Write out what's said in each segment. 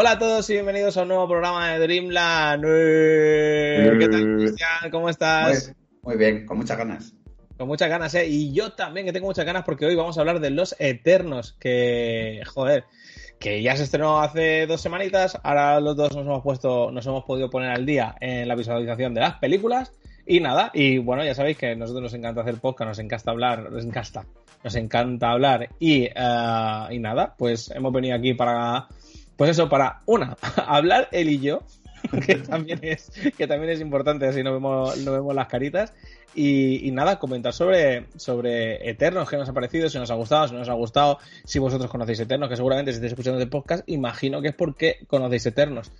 Hola a todos y bienvenidos a un nuevo programa de Dreamland. ¿Qué tal, Cristian? ¿Cómo estás? Muy, bien, con muchas ganas. Con muchas ganas, ¿eh? Y yo también, que tengo muchas ganas, porque hoy vamos a hablar de Los Eternos, que, joder, que ya se estrenó hace dos semanitas. Ahora los dos nos hemos puesto, nos hemos podido poner al día en la visualización de las películas. Y nada, y bueno, ya sabéis que a nosotros nos encanta hacer podcast, nos encanta hablar, nos encanta, nos encanta hablar. Y, eh, y nada, pues hemos venido aquí para pues eso, para una, hablar él y yo, que también es, que también es importante, así no vemos, no vemos las caritas. Y, nada, comentar sobre, sobre Eternos, qué nos ha parecido, si nos ha gustado, si no nos ha gustado, si vosotros conocéis Eternos, que seguramente si estáis escuchando el podcast, imagino que es porque conocéis Eternos.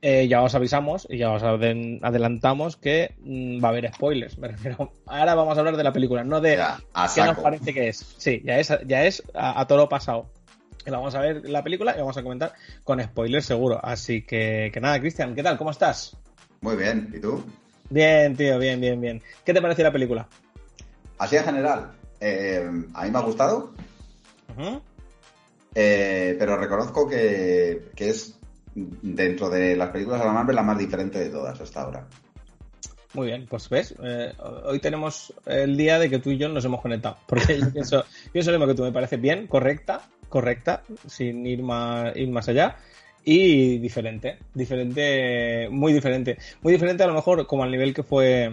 Eh, ya os avisamos y ya os adelantamos que mm, va a haber spoilers. Me refiero. Ahora vamos a hablar de la película, no de qué nos parece que es. Sí, ya es, ya es a, a todo lo pasado vamos a ver la película y vamos a comentar con spoilers seguro. Así que, que nada, Cristian, ¿qué tal? ¿Cómo estás? Muy bien, ¿y tú? Bien, tío, bien, bien, bien. ¿Qué te pareció la película? Así en general, eh, a mí me ha gustado. Eh, pero reconozco que, es dentro de las películas de la Marvel la más diferente de todas hasta ahora. Muy bien, pues ves, eh, hoy tenemos el día de que tú y yo nos hemos conectado. Porque yo pienso, pienso lo mismo que tú, me parece bien, correcta, correcta, sin ir más, ir más allá. Y diferente, diferente, muy diferente. Muy diferente a lo mejor como al nivel que fue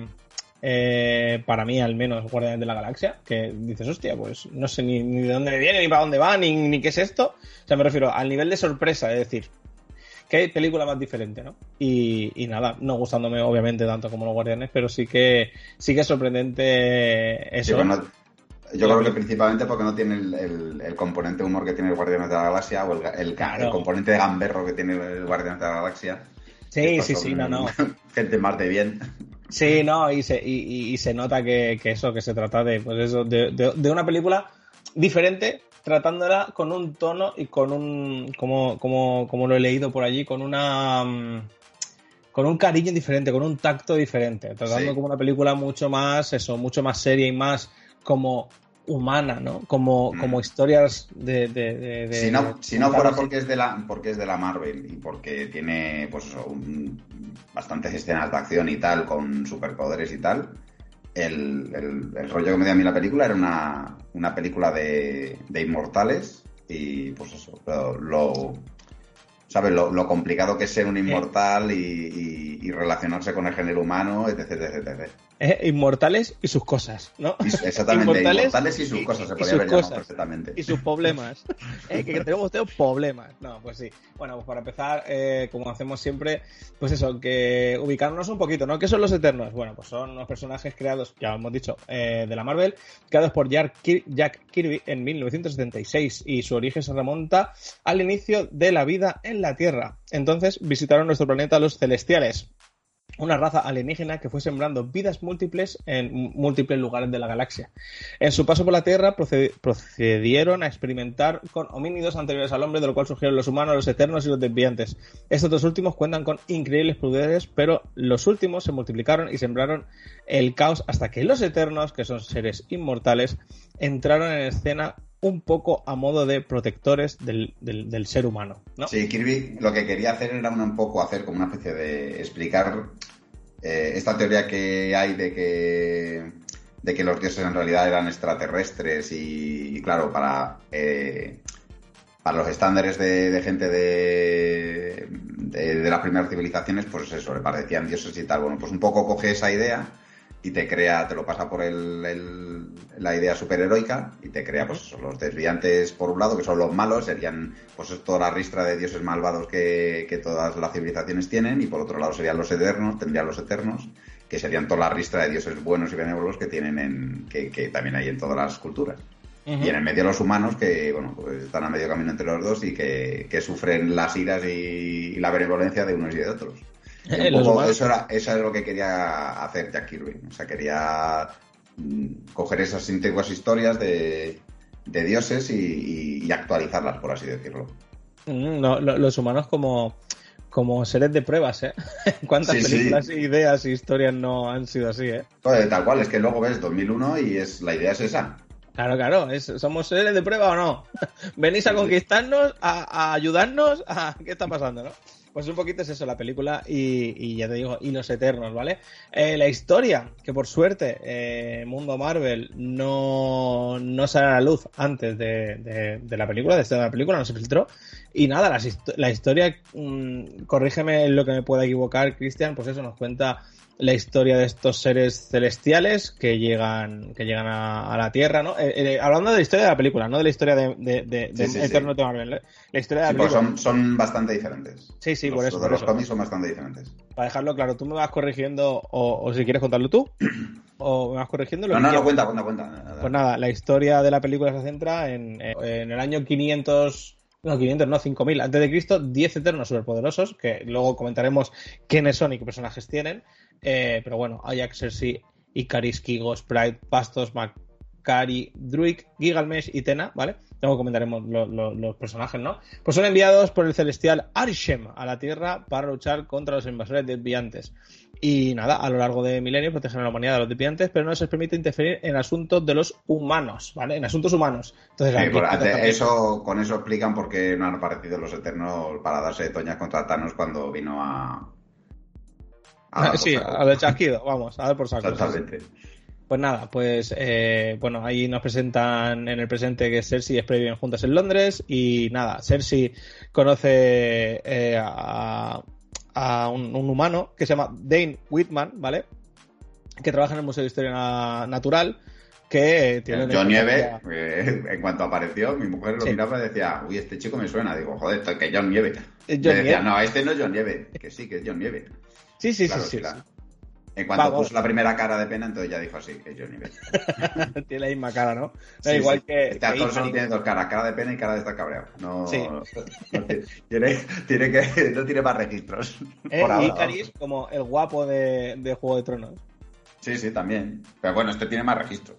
eh, para mí al menos Guardianes de la Galaxia, que dices, hostia, pues no sé ni, de dónde viene, ni para dónde va, ni, ni qué es esto. O sea, me refiero al nivel de sorpresa, es decir, qué película más diferente, ¿no? Y, y, nada, no gustándome obviamente tanto como los Guardianes, pero sí que sí que es sorprendente eso. yo creo que principalmente porque no tiene el, el, componente humor que tiene el Guardianes de la Galaxia o el, el, componente de gamberro que tiene el Guardianes de la Galaxia. Sí, sí, sí, no, no. Gente más de bien. Sí, no, y se, y, y se nota que, que, eso, que se trata de, pues eso, de, de, de una película diferente, tratándola con un tono y con un, como, como, como lo he leído por allí, con una... Mm, con un cariño diferente, con un tacto diferente, tratando como una película mucho más, eso, mucho más seria y más como humana, ¿no? Como, mm. como historias de, de, si no, si no fuera porque es de la porque es de la Marvel y porque tiene pues eso, bastantes escenas de acción y tal con superpoderes y tal, el, el, rollo que me dio a mí la película era una, una película de, de, inmortales y pues eso, lo, ¿sabes? Lo, complicado que es ser un inmortal y, y, relacionarse con el género humano, etc, etc, etc. Eh, inmortales y sus cosas, ¿no? exactamente, inmortales, y sus cosas, se podría ver perfectamente. Y sus problemas. Eh, que, tenemos problemas. No, pues sí. Bueno, pues para empezar, eh, como hacemos siempre, pues eso, que ubicarnos un poquito, ¿no? ¿Qué son los Eternos? Bueno, pues son unos personajes creados, ya hemos dicho, de la Marvel, creados por Jack Kirby en 1976 y su origen se remonta al inicio de la vida en la Tierra. Entonces visitaron nuestro planeta los celestiales una raza alienígena que fue sembrando vidas múltiples en múltiples lugares de la galaxia. En su paso por la Tierra procedieron a experimentar con homínidos anteriores al hombre, de lo cual surgieron los humanos, los eternos y los desviantes. Estos dos últimos cuentan con increíbles poderes, pero los últimos se multiplicaron y sembraron el caos hasta que los eternos, que son seres inmortales, entraron en escena un poco a modo de protectores del, del, ser humano. ¿no? Sí, Kirby lo que quería hacer era un poco hacer como una especie de explicar eh, esta teoría que hay de que, de que los dioses en realidad eran extraterrestres y, claro, para, eh, para los estándares de, gente de, de, de, las primeras civilizaciones, pues eso, le parecían dioses y tal. Bueno, pues un poco coge esa idea y te crea, te lo pasa por el, la idea superheroica y te crea pues los desviantes por un lado, que son los malos, serían pues toda la ristra de dioses malvados que, que, todas las civilizaciones tienen y por otro lado serían los eternos, tendrían los eternos, que serían toda la ristra de dioses buenos y benévolos que tienen en, que, que también hay en todas las culturas. Y en el medio los humanos que, bueno, pues están a medio camino entre los dos y que, que sufren las iras y la benevolencia de unos y de otros. Eso, era, eso es lo que quería hacer Jack Kirby. O sea, quería mm, coger esas antiguas historias de, dioses y, actualizarlas, por así decirlo. Mm, los humanos como, como seres de pruebas, ¿eh? ¿Cuántas películas, ideas e historias no han sido así, eh? tal cual, es que luego ves 2001 y es la idea es esa. Claro, claro, ¿somos seres de prueba o no? ¿Venís a conquistarnos, a, ayudarnos? A, ¿Qué está pasando, no? Pues un poquito es eso, la película y, ya te digo, y los eternos, ¿vale? Eh, la historia, que por suerte eh, Mundo Marvel no, no sale a la luz antes de, la película, de la película, no se filtró. Y nada, la, historia, mm, corrígeme lo que me pueda equivocar, Cristian, pues eso nos cuenta la historia de estos seres celestiales que llegan que llegan a, la Tierra, ¿no? Eh, eh, hablando de la historia de la película, no de la historia de, de, Eterno de Marvel. ¿eh? La historia de la película. son, son bastante diferentes. Sí, sí, por eso. Los, los cómics son bastante diferentes. Para dejarlo claro, tú me vas corrigiendo, o, si quieres contarlo tú, o me vas corrigiendo. Lo no, no, no, cuenta, cuenta, cuenta. Pues nada, la historia de la película se centra en, en el año 500 no, 500, no, 5000 antes de Cristo, 10 eternos superpoderosos, que luego comentaremos quiénes son y qué personajes tienen, eh, pero bueno, Ajax, Cersei, Icaris, Kigo, Sprite, Pastos, Macari, Druid, Gigalmesh y Tena, ¿vale? Luego comentaremos los personajes, ¿no? Pues son enviados por el celestial Arishem a la Tierra para luchar contra los invasores desviantes. Y nada, a lo largo de milenios protegen a la humanidad de los desviantes, pero no se les permite interferir en asuntos de los humanos, ¿vale? En asuntos humanos. Entonces, eso, con eso explican por qué no han aparecido los Eternos para darse toñas contra Thanos cuando vino a, sí, a ver chasquido, vamos, a ver por saco. Pues nada, pues eh, bueno, ahí nos presentan en el presente que Cersei y Spray viven juntas en Londres y nada, Cersei conoce eh, a, un, humano que se llama Dane Whitman, ¿vale? Que trabaja en el Museo de Historia Natural que tiene... John Nieve, eh, en cuanto apareció, mi mujer lo miraba y decía, uy, este chico me suena. Digo, joder, que John Nieve. John decía, no, este no es John Nieve. Que sí, que es John Nieve. Sí, sí, sí, sí, En cuanto puso la primera cara de pena, entonces ya dijo así, que Johnny tiene la misma cara, ¿no? igual que. Este actor solo tiene dos caras, cara de pena y cara de estar cabreado. No, tiene, tiene, que, no tiene más registros. Eh, y Caris como el guapo de, de Juego de Tronos. Sí, sí, también. Pero bueno, este tiene más registros.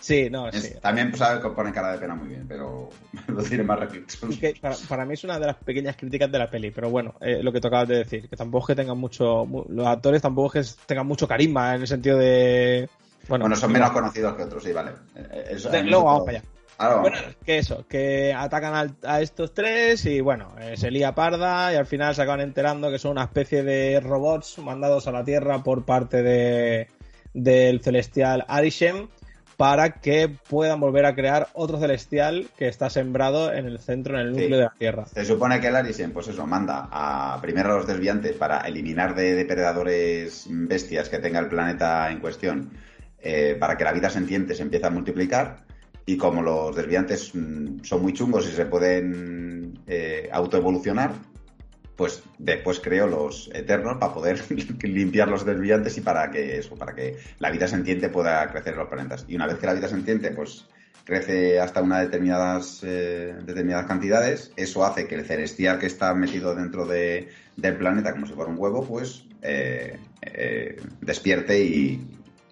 Sí, no, sí. También sabe que pone cara de pena muy bien, pero lo tiene más registros. para, mí es una de las pequeñas críticas de la peli, pero bueno, eh, lo que tocabas de decir, que tampoco es que tengan mucho. Los actores tampoco es que tengan mucho carisma en el sentido de. Bueno, son menos conocidos que otros, sí, vale. Eh, luego vamos para allá. bueno, que eso, que atacan a, estos tres y bueno, eh, se lía parda y al final se acaban enterando que son una especie de robots mandados a la Tierra por parte de del celestial Arishem para que puedan volver a crear otro celestial que está sembrado en el centro, en el núcleo de la Tierra. Se supone que el Arishem, pues eso, manda a primero a los desviantes para eliminar de depredadores bestias que tenga el planeta en cuestión, eh, para que la vida sentiente se empiece a multiplicar. Y como los desviantes mm, son muy chungos y se pueden eh, autoevolucionar, pues después creo los eternos para poder limpiar los desviantes y para que eso, para que la vida sentiente pueda crecer en los planetas. Y una vez que la vida sentiente, pues crece hasta unas determinadas, eh, determinadas cantidades, eso hace que el celestial que está metido dentro de, del planeta, como si fuera un huevo, pues eh, eh, despierte y,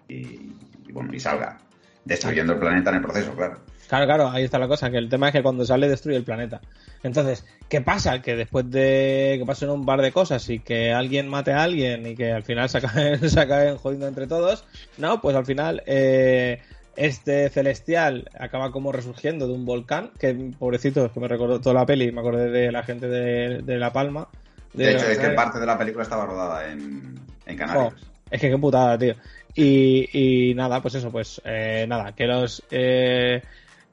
y, bueno, y salga, destruyendo el planeta en el proceso, claro. Claro, claro, ahí está la cosa, que el tema es que cuando sale destruye el planeta. Entonces, ¿qué pasa? Que después de que pasen un par de cosas y que alguien mate a alguien y que al final se acaben, se acaben jodiendo entre todos, no, pues al final eh, este celestial acaba como resurgiendo de un volcán, que pobrecito, que me recordó toda la peli, me acordé de la gente de, La Palma. De, hecho, es que parte de la película estaba rodada en, en Canarias. es que qué putada, tío. Y, nada, pues eso, pues eh, nada, que los... Eh,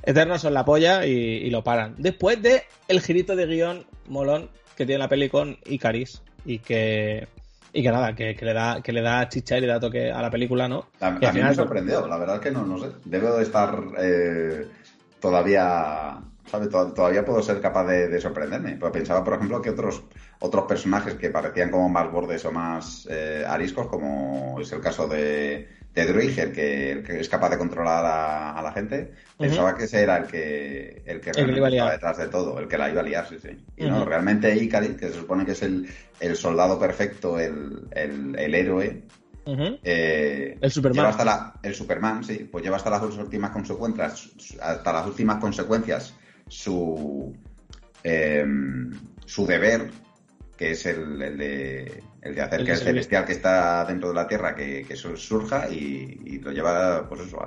Eternos son la polla y, lo paran. Después de el girito de guion molón que tiene la peli con Icaris y que y que nada, que, le da que le da chicha y le da toque a la película, ¿no? A, mí me sorprendió, la verdad es que no, no sé. Debo de estar eh, todavía, ¿sabes? Todavía puedo ser capaz de, sorprenderme. Pero pensaba, por ejemplo, que otros otros personajes que parecían como más bordes o más eh, ariscos, como es el caso de de Druiger, que, que, es capaz de controlar a, la gente, pensaba que ese era el que, el que realmente estaba detrás de todo, el que la iba a liar, sí, sí. Y no, realmente Icaris, que se supone que es el, el soldado perfecto, el, el, héroe, eh, el Superman. hasta la, el Superman, sí, pues lleva hasta las últimas consecuencias, hasta las últimas consecuencias su, em, su deber que es el, de, el de hacer que el celestial que está dentro de la Tierra que, que surja y, lo lleva, pues eso,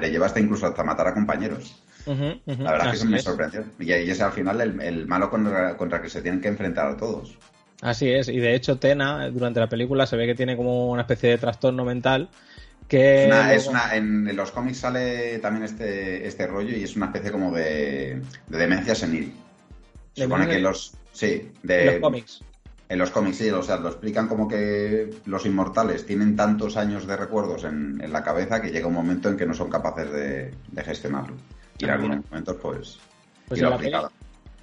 le lleva hasta incluso hasta matar a compañeros. La verdad es que me sorprendió. Y, es al final el, malo contra, contra, que se tienen que enfrentar a todos. Así es, y de hecho Tena durante la película se ve que tiene como una especie de trastorno mental que... es una, en, los cómics sale también este, este rollo y es una especie como de, demencia senil. Se supone que los... Sí, de... los cómics. En los cómics, sí, o sea, lo explican como que los inmortales tienen tantos años de recuerdos en, la cabeza que llega un momento en que no son capaces de, gestionarlo. Y en ah, algunos momentos, pues, pues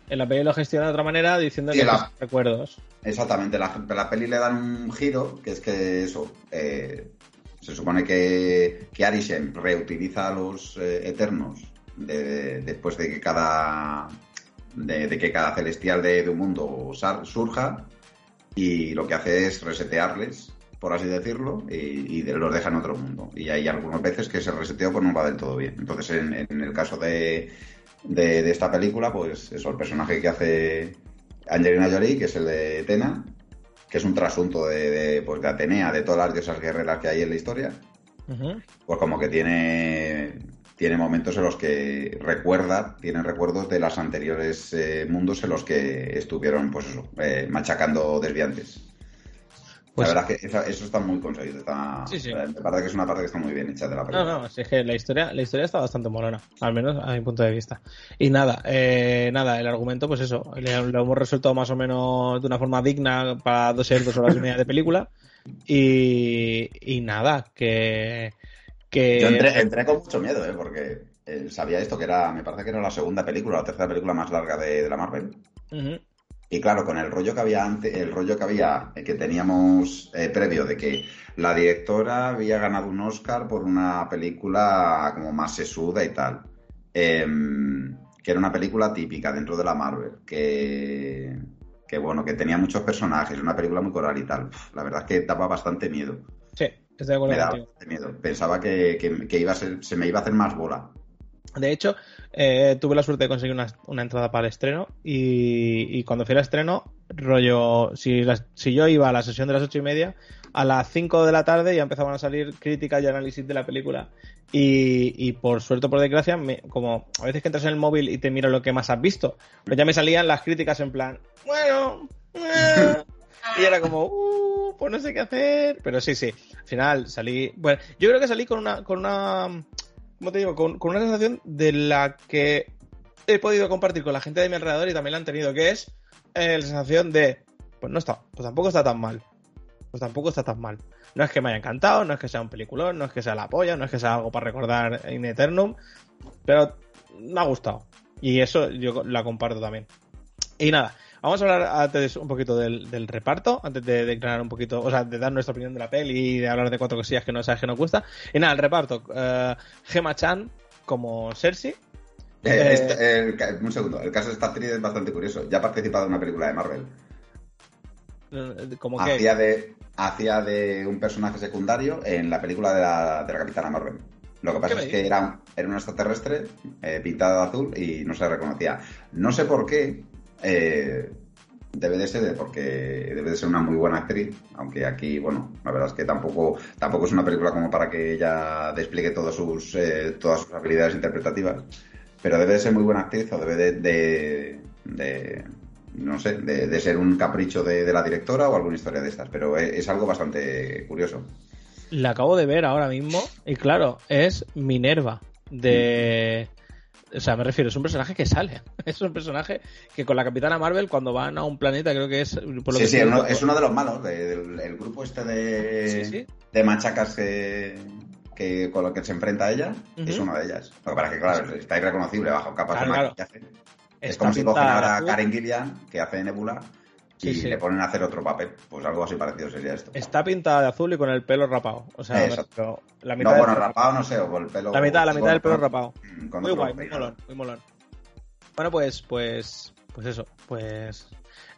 en la peli lo gestiona de otra manera diciendo que recuerdos. Exactamente, la, la peli le dan un giro, que es que eso, eh, se supone que, que Arishem reutiliza a los eh, Eternos después de que cada de, que cada celestial de, un mundo surja y lo que hace es resetearles, por así decirlo, y, los deja en otro mundo. Y hay algunas veces que ese reseteo pues, no va del todo bien. Entonces, en, el caso de, de, esta película, pues eso, el personaje que hace Angelina Jolie, que es el de Tena, que es un trasunto de, pues de Atenea, de todas las diosas guerreras que hay en la historia, pues como que tiene, tiene momentos en los que recuerda, tiene recuerdos de los anteriores eh, mundos en los que estuvieron, pues eso, eh, machacando desviantes. Pues, la verdad es que eso, está muy conseguido. Está, sí, sí. Me parece que es una parte que está muy bien hecha de la película. No, no, es que la historia, la historia está bastante molona, al menos a mi punto de vista. Y nada, eh, nada, el argumento, pues eso, lo hemos resuelto más o menos de una forma digna para dos, dos horas y media de película. Y, y nada, que, que... Yo entré, entré, con mucho miedo, ¿eh? porque eh, sabía esto que era, me parece que era la segunda película, la tercera película más larga de, la Marvel. Y claro, con el rollo que había antes, el rollo que había, eh, que teníamos eh, previo de que la directora había ganado un Oscar por una película como más sesuda y tal. Em, que era una película típica dentro de la Marvel, que, que bueno, que tenía muchos personajes, una película muy coral y tal. la verdad es que daba bastante miedo. Sí, estoy de acuerdo. Me miedo. Pensaba que, que, iba a ser, se me iba a hacer más bola. De hecho, eh, tuve la suerte de conseguir una, entrada para el estreno y, cuando fui al estreno, rollo, si, si yo iba a la sesión de las ocho y media, a las 5 de la tarde ya empezaban a salir críticas y análisis de la película. Y, por suerte por desgracia, como a veces que entras en el móvil y te miro lo que más has visto, pero ya me salían las críticas en plan, bueno, eh", y era como, uh, pues no sé qué hacer, pero sí, sí, al final salí, bueno, yo creo que salí con una, con una como te digo, con, una sensación de la que he podido compartir con la gente de mi alrededor y también la han tenido, que es eh, la sensación de, pues no está, pues tampoco está tan mal. Pues tampoco está tan mal. No es que me haya encantado, no es que sea un peliculón, no es que sea la polla, no es que sea algo para recordar in eternum, pero me ha gustado. Y eso yo la comparto también. Y nada, Vamos a hablar antes un poquito del, reparto, antes de declarar un poquito, o sea, de dar nuestra opinión de la peli y de hablar de cuatro cosillas que no sabes que nos gusta. Y nada, el reparto. Uh, Gemma Chan como Cersei. Eh, eh, un segundo, el caso de esta actriz es bastante curioso. Ya ha participado en una película de Marvel. ¿Cómo que? Hacía de, hacía de un personaje secundario en la película de la, de la Capitana Marvel. Lo que pasa es que era, era un extraterrestre eh, pintado de azul y no se reconocía. No sé por qué, eh, debe de ser porque debe de ser una muy buena actriz, aunque aquí, bueno, la verdad es que tampoco, tampoco es una película como para que ella despliegue todos sus, eh, todas sus habilidades interpretativas, pero debe de ser muy buena actriz o debe de, de, no sé, de, ser un capricho de, la directora o alguna historia de estas, pero es, algo bastante curioso. La acabo de ver ahora mismo y claro, es Minerva de... O sea, me refiero, es un personaje que sale. Es un personaje que con la Capitana Marvel, cuando van a un planeta, creo que es. Por lo sí, sí, es uno de los malos, del grupo este de, de machacas que, con lo que se enfrenta a ella, es una de ellas. Lo que pasa es que, claro, está irreconocible bajo capas de maquillaje. Es como si cogen ahora a Karen Gillian, que hace Nebula, y le ponen a hacer otro papel. Pues algo así parecido sería esto. Está pintada de azul y con el pelo rapado. O sea, la mitad no, bueno, rapado no sé, o con el pelo. La mitad, la mitad del pelo rapado. Muy guay, muy molón, muy molón. Bueno, pues, pues, pues eso, pues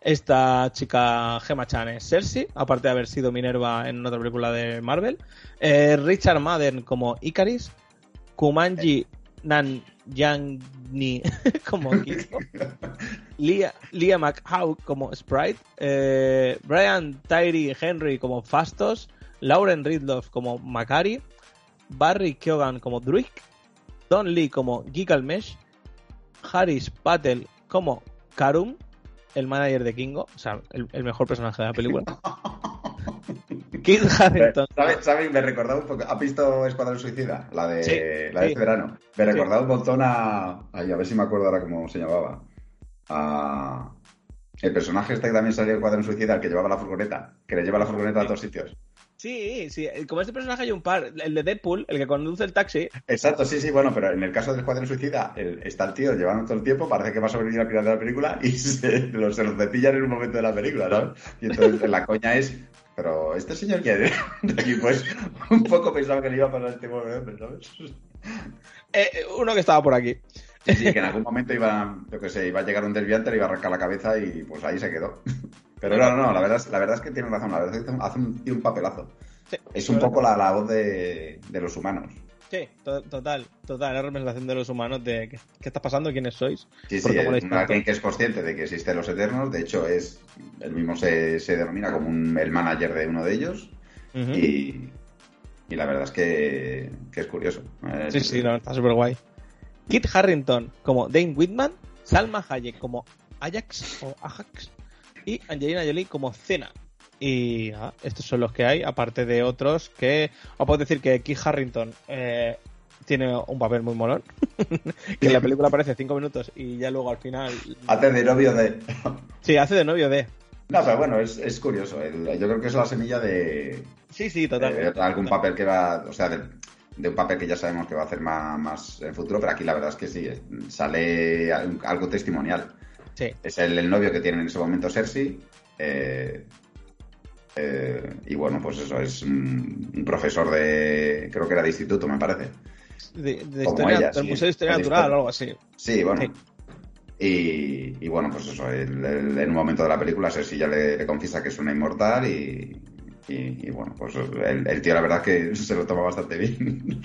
esta chica Gemma Chan es Cersei, aparte de haber sido Minerva en otra película de Marvel. Eh, Richard Madden como Icaris. Kumanji Nan Yang como Kiko, Lia, Lia McHugh como Sprite, eh, Brian Tyree Henry como Fastos, Lauren Ridloff como Macari, Barry Keoghan como Druid, Don Lee como Gigalmesh, Harris Patel como Karum, el manager de Kingo, o sea, el mejor personaje de la película. Kit Harington. ¿Sabes? ¿Sabe? Me recordaba un poco. ¿Has visto Escuadrón Suicida? La de, Sí, la de sí. este verano. Me recordaba un montón a. Ay, a ver si me acuerdo ahora cómo se llamaba. A. El personaje este que también salió en Escuadrón Suicida, el que llevaba la furgoneta. Que le lleva la furgoneta a todos sitios. Sí, sí, como este personaje hay un par, el de Deadpool, el que conduce el taxi, Exacto, sí, sí, bueno, pero en el caso del Escuadrón Suicida, el- está el tío llevando todo el tiempo, parece que va a sobrevivir al final de la película y se lo, se lo cepillan en un momento de la película, ¿sabes? Y entonces la coña es, pero ¿este señor quién es? Y pues un poco pensaba que le iba a pasar este pobre hombre, ¿sabes? eh, uno que estaba por aquí. Sí, sí, que en algún momento iba, yo qué sé, iba a llegar un desviante, le iba a arrancar la cabeza y pues ahí se quedó. Pero no, no, no, la verdad es, la verdad es que tiene razón, la verdad es que hace un, un papelazo. Sí, Es un poco la, la voz de, de los humanos. Sí, to- total, total, la representación de los humanos de qué, qué está pasando, quiénes sois. Sí, ¿Por sí, alguien que es consciente de que existen los Eternos, de hecho es, él mismo se, se denomina como un- el manager de uno de ellos y, y la verdad es que, que es curioso. Eh, Sí, sí, no, está súper guay. Kit Harrington como Dane Whitman, Salma Hayek como Ajax o Ajax y Angelina Jolie como Cena. Y nada, estos son los que hay, aparte de otros que... Os puedo decir que Kit Harrington eh, tiene un papel muy molón, que en la película aparece cinco minutos y ya luego al final... Hace de novio de... Sí, hace de novio de... No, pero bueno, es, es curioso. el- yo creo que es la semilla de, Sí, sí, total. de algún papel que va, o sea, de, de un papel que ya sabemos que va a hacer más, más en futuro, pero aquí la verdad es que sí, sale al- algo testimonial. Sí. Es el, el novio que tiene en ese momento Cersei. eh, eh, y bueno, pues eso, es un, un profesor de. Creo que era de instituto, me parece. De, de Como historia, ella, del sí, Museo de Historia Natural o algo así. Sí, bueno. Sí. Y, y bueno, pues eso, el- el- en un momento de la película Cersei ya le, le confiesa que es una inmortal y. Y, y bueno, pues el, el tío la verdad que se lo toma bastante bien.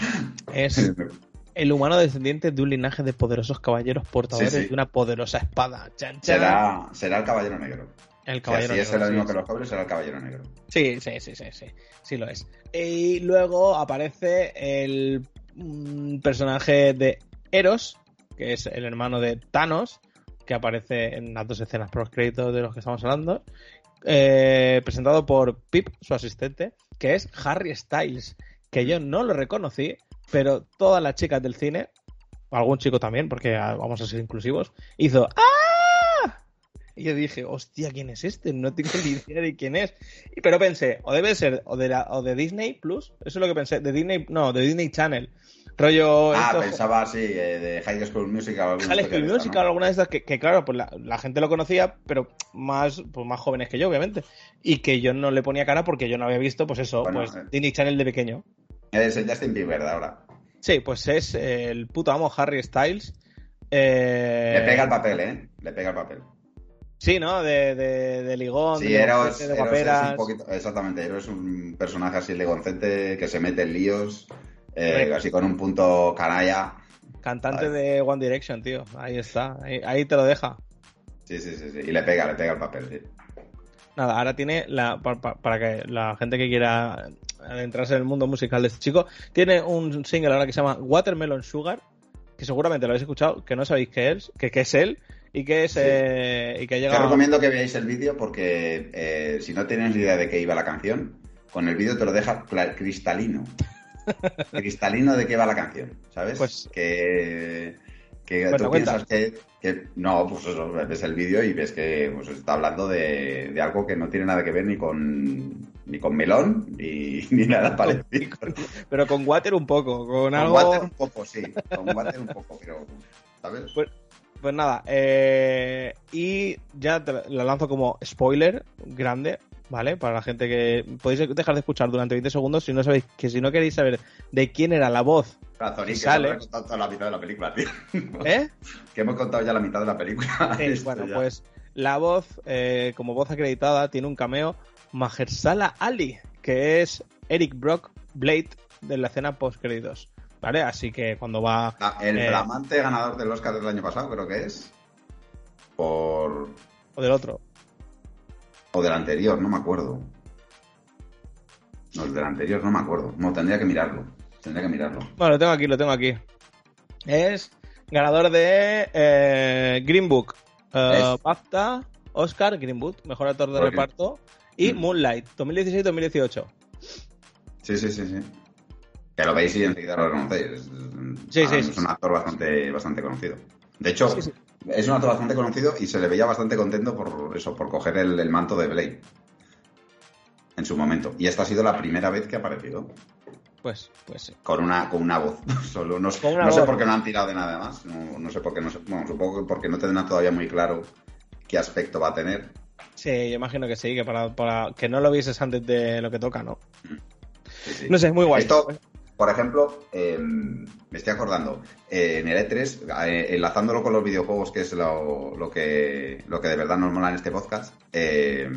Es el humano descendiente de un linaje de poderosos caballeros portadores Sí, sí. de una poderosa espada. Chan, chan. será, será el caballero negro. El caballero si es negro, el mismo sí. que los pobres, será el caballero negro. Sí, sí, sí, sí, sí, sí lo es. Y luego aparece el mm, personaje de Eros, que es el hermano de Thanos, que aparece en las dos escenas por créditos de los que estamos hablando, eh, presentado por Pip, su asistente, que es Harry Styles, que yo no lo reconocí, pero todas las chicas del cine, algún chico también, porque ah, vamos a ser inclusivos, hizo ¡Ah! Y yo dije, hostia, ¿quién es este? No tengo ni idea de quién es. Y- Pero pensé, o debe ser o de, la, o de Disney Plus, eso es lo que pensé, de Disney, no, de Disney Channel. Rollo Ah, esto- pensaba así, eh, de High School Musical. High School Musical, ¿no? alguna de estas que, que, claro, pues la, la gente lo conocía, pero más, pues más jóvenes que yo, obviamente. Y que yo no le ponía cara porque yo no había visto, pues eso, Bueno, pues eh. Disney Channel de pequeño. Es el Justin Bieber de ahora. Sí, pues es eh, el puto amo Harry Styles. Eh, Le pega el papel, ¿eh? Le pega el papel. Sí, ¿no? De, de, de ligón, Sí, de, Eros, de Eros es un poquito, exactamente, Eros es un personaje así legoncete que se mete en líos, eh, así con un punto canalla. Cantante de One Direction, tío. Ahí está. Ahí, ahí te lo deja. Sí, sí, sí, sí. Y le pega, le pega el papel, sí. Nada, ahora tiene la pa- pa- para, que la gente que quiera adentrarse en el mundo musical de este chico, tiene un single ahora que se llama Watermelon Sugar, que seguramente lo habéis escuchado, que no sabéis qué es, que, que es él y que es Sí. eh, y que Te llega recomiendo que veáis el vídeo porque eh, si no tienes ni idea de qué iba la canción, con el vídeo te lo deja cristalino. cristalino de qué va la canción, ¿sabes? Pues- que, que Bueno, tú cuenta. piensas que, que- No, pues eso, ves el vídeo y ves que pues, está hablando de, de algo que no tiene nada que ver ni con ni con melón ni, ni nada parecido. pero con Water un poco, con Con algo water un poco, sí. Con water un poco, pero... ¿Sabes? Pues- Pues nada, eh, y ya te la la lanzo como spoiler grande, ¿vale? Para la gente que podéis dejar de escuchar durante 20 segundos si no sabéis que si no queréis saber de quién era la voz, Razón, que sale. habrá contado la mitad de la película, tío. ¿eh? Que hemos contado ya la mitad de la película. Sí, bueno, ya. pues la voz, eh, como voz acreditada, tiene un cameo Mahershala Ali, que es Eric Brock Blade de la escena post créditos. ¿Vale? Así que cuando va... Ah, el eh, flamante ganador del Oscar del año pasado, creo que es. Por. O del otro. O del anterior, no me acuerdo. No, el del anterior no me acuerdo. No, tendría que mirarlo. Tendría que mirarlo. Bueno, lo tengo aquí, lo tengo aquí. Es ganador de eh, Green Book, eh. BAFTA, Oscar, Green Book, mejor actor de reparto, y Mm. Moonlight, 2016-2018. Sí, sí, sí, sí. Que lo veis y enseguida lo reconocéis. Es, Sí, sí, es un actor bastante, bastante conocido. De hecho, Sí, sí. es un actor bastante conocido y se le veía bastante contento por eso, por coger el, el manto de Blade. En su momento. Y esta ha sido la primera vez que ha aparecido. Pues, pues sí. Con una, con una voz. Solo no, una no sé por qué no han tirado de nada más. No, no sé por qué no sé- Bueno, supongo que porque no tendrán todavía muy claro qué aspecto va a tener. Sí, yo imagino que sí, que para, para que no lo vieses antes de lo que toca, ¿no? Sí, sí. No sé, es muy guay. Esto, por ejemplo, eh, me estoy acordando, eh, en el E3, eh, enlazándolo con los videojuegos, que es lo, lo que, lo que de verdad nos mola en este podcast, eh,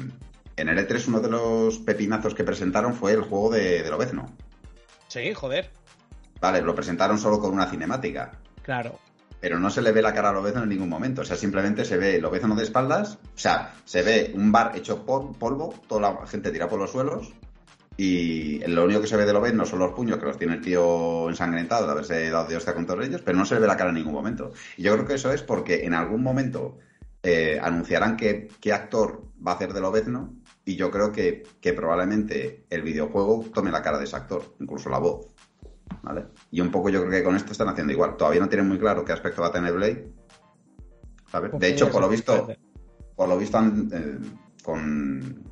en el E3 uno de los pepinazos que presentaron fue el juego de, de Lobezno. Sí, joder. Vale, lo presentaron solo con una cinemática. Claro. pero no se le ve la cara a Lobezno en ningún momento. O sea, simplemente se ve Lobezno de espaldas, o sea, se ve un bar hecho pol- polvo, toda la gente tira por los suelos, y lo único que se ve de Lobezno son los puños que los tiene el tío ensangrentado de haberse dado de hostia con todos ellos, pero no se le ve la cara en ningún momento. Y yo creo que eso es porque en algún momento eh, anunciarán que, qué actor va a hacer de Lobezno, y yo creo que, que probablemente el videojuego tome la cara de ese actor, incluso la voz. ¿Vale? Y un poco yo creo que con esto están haciendo igual. Todavía no tienen muy claro qué aspecto va a tener Blade. ¿sabes? De hecho, por lo visto, por lo visto han, eh, con,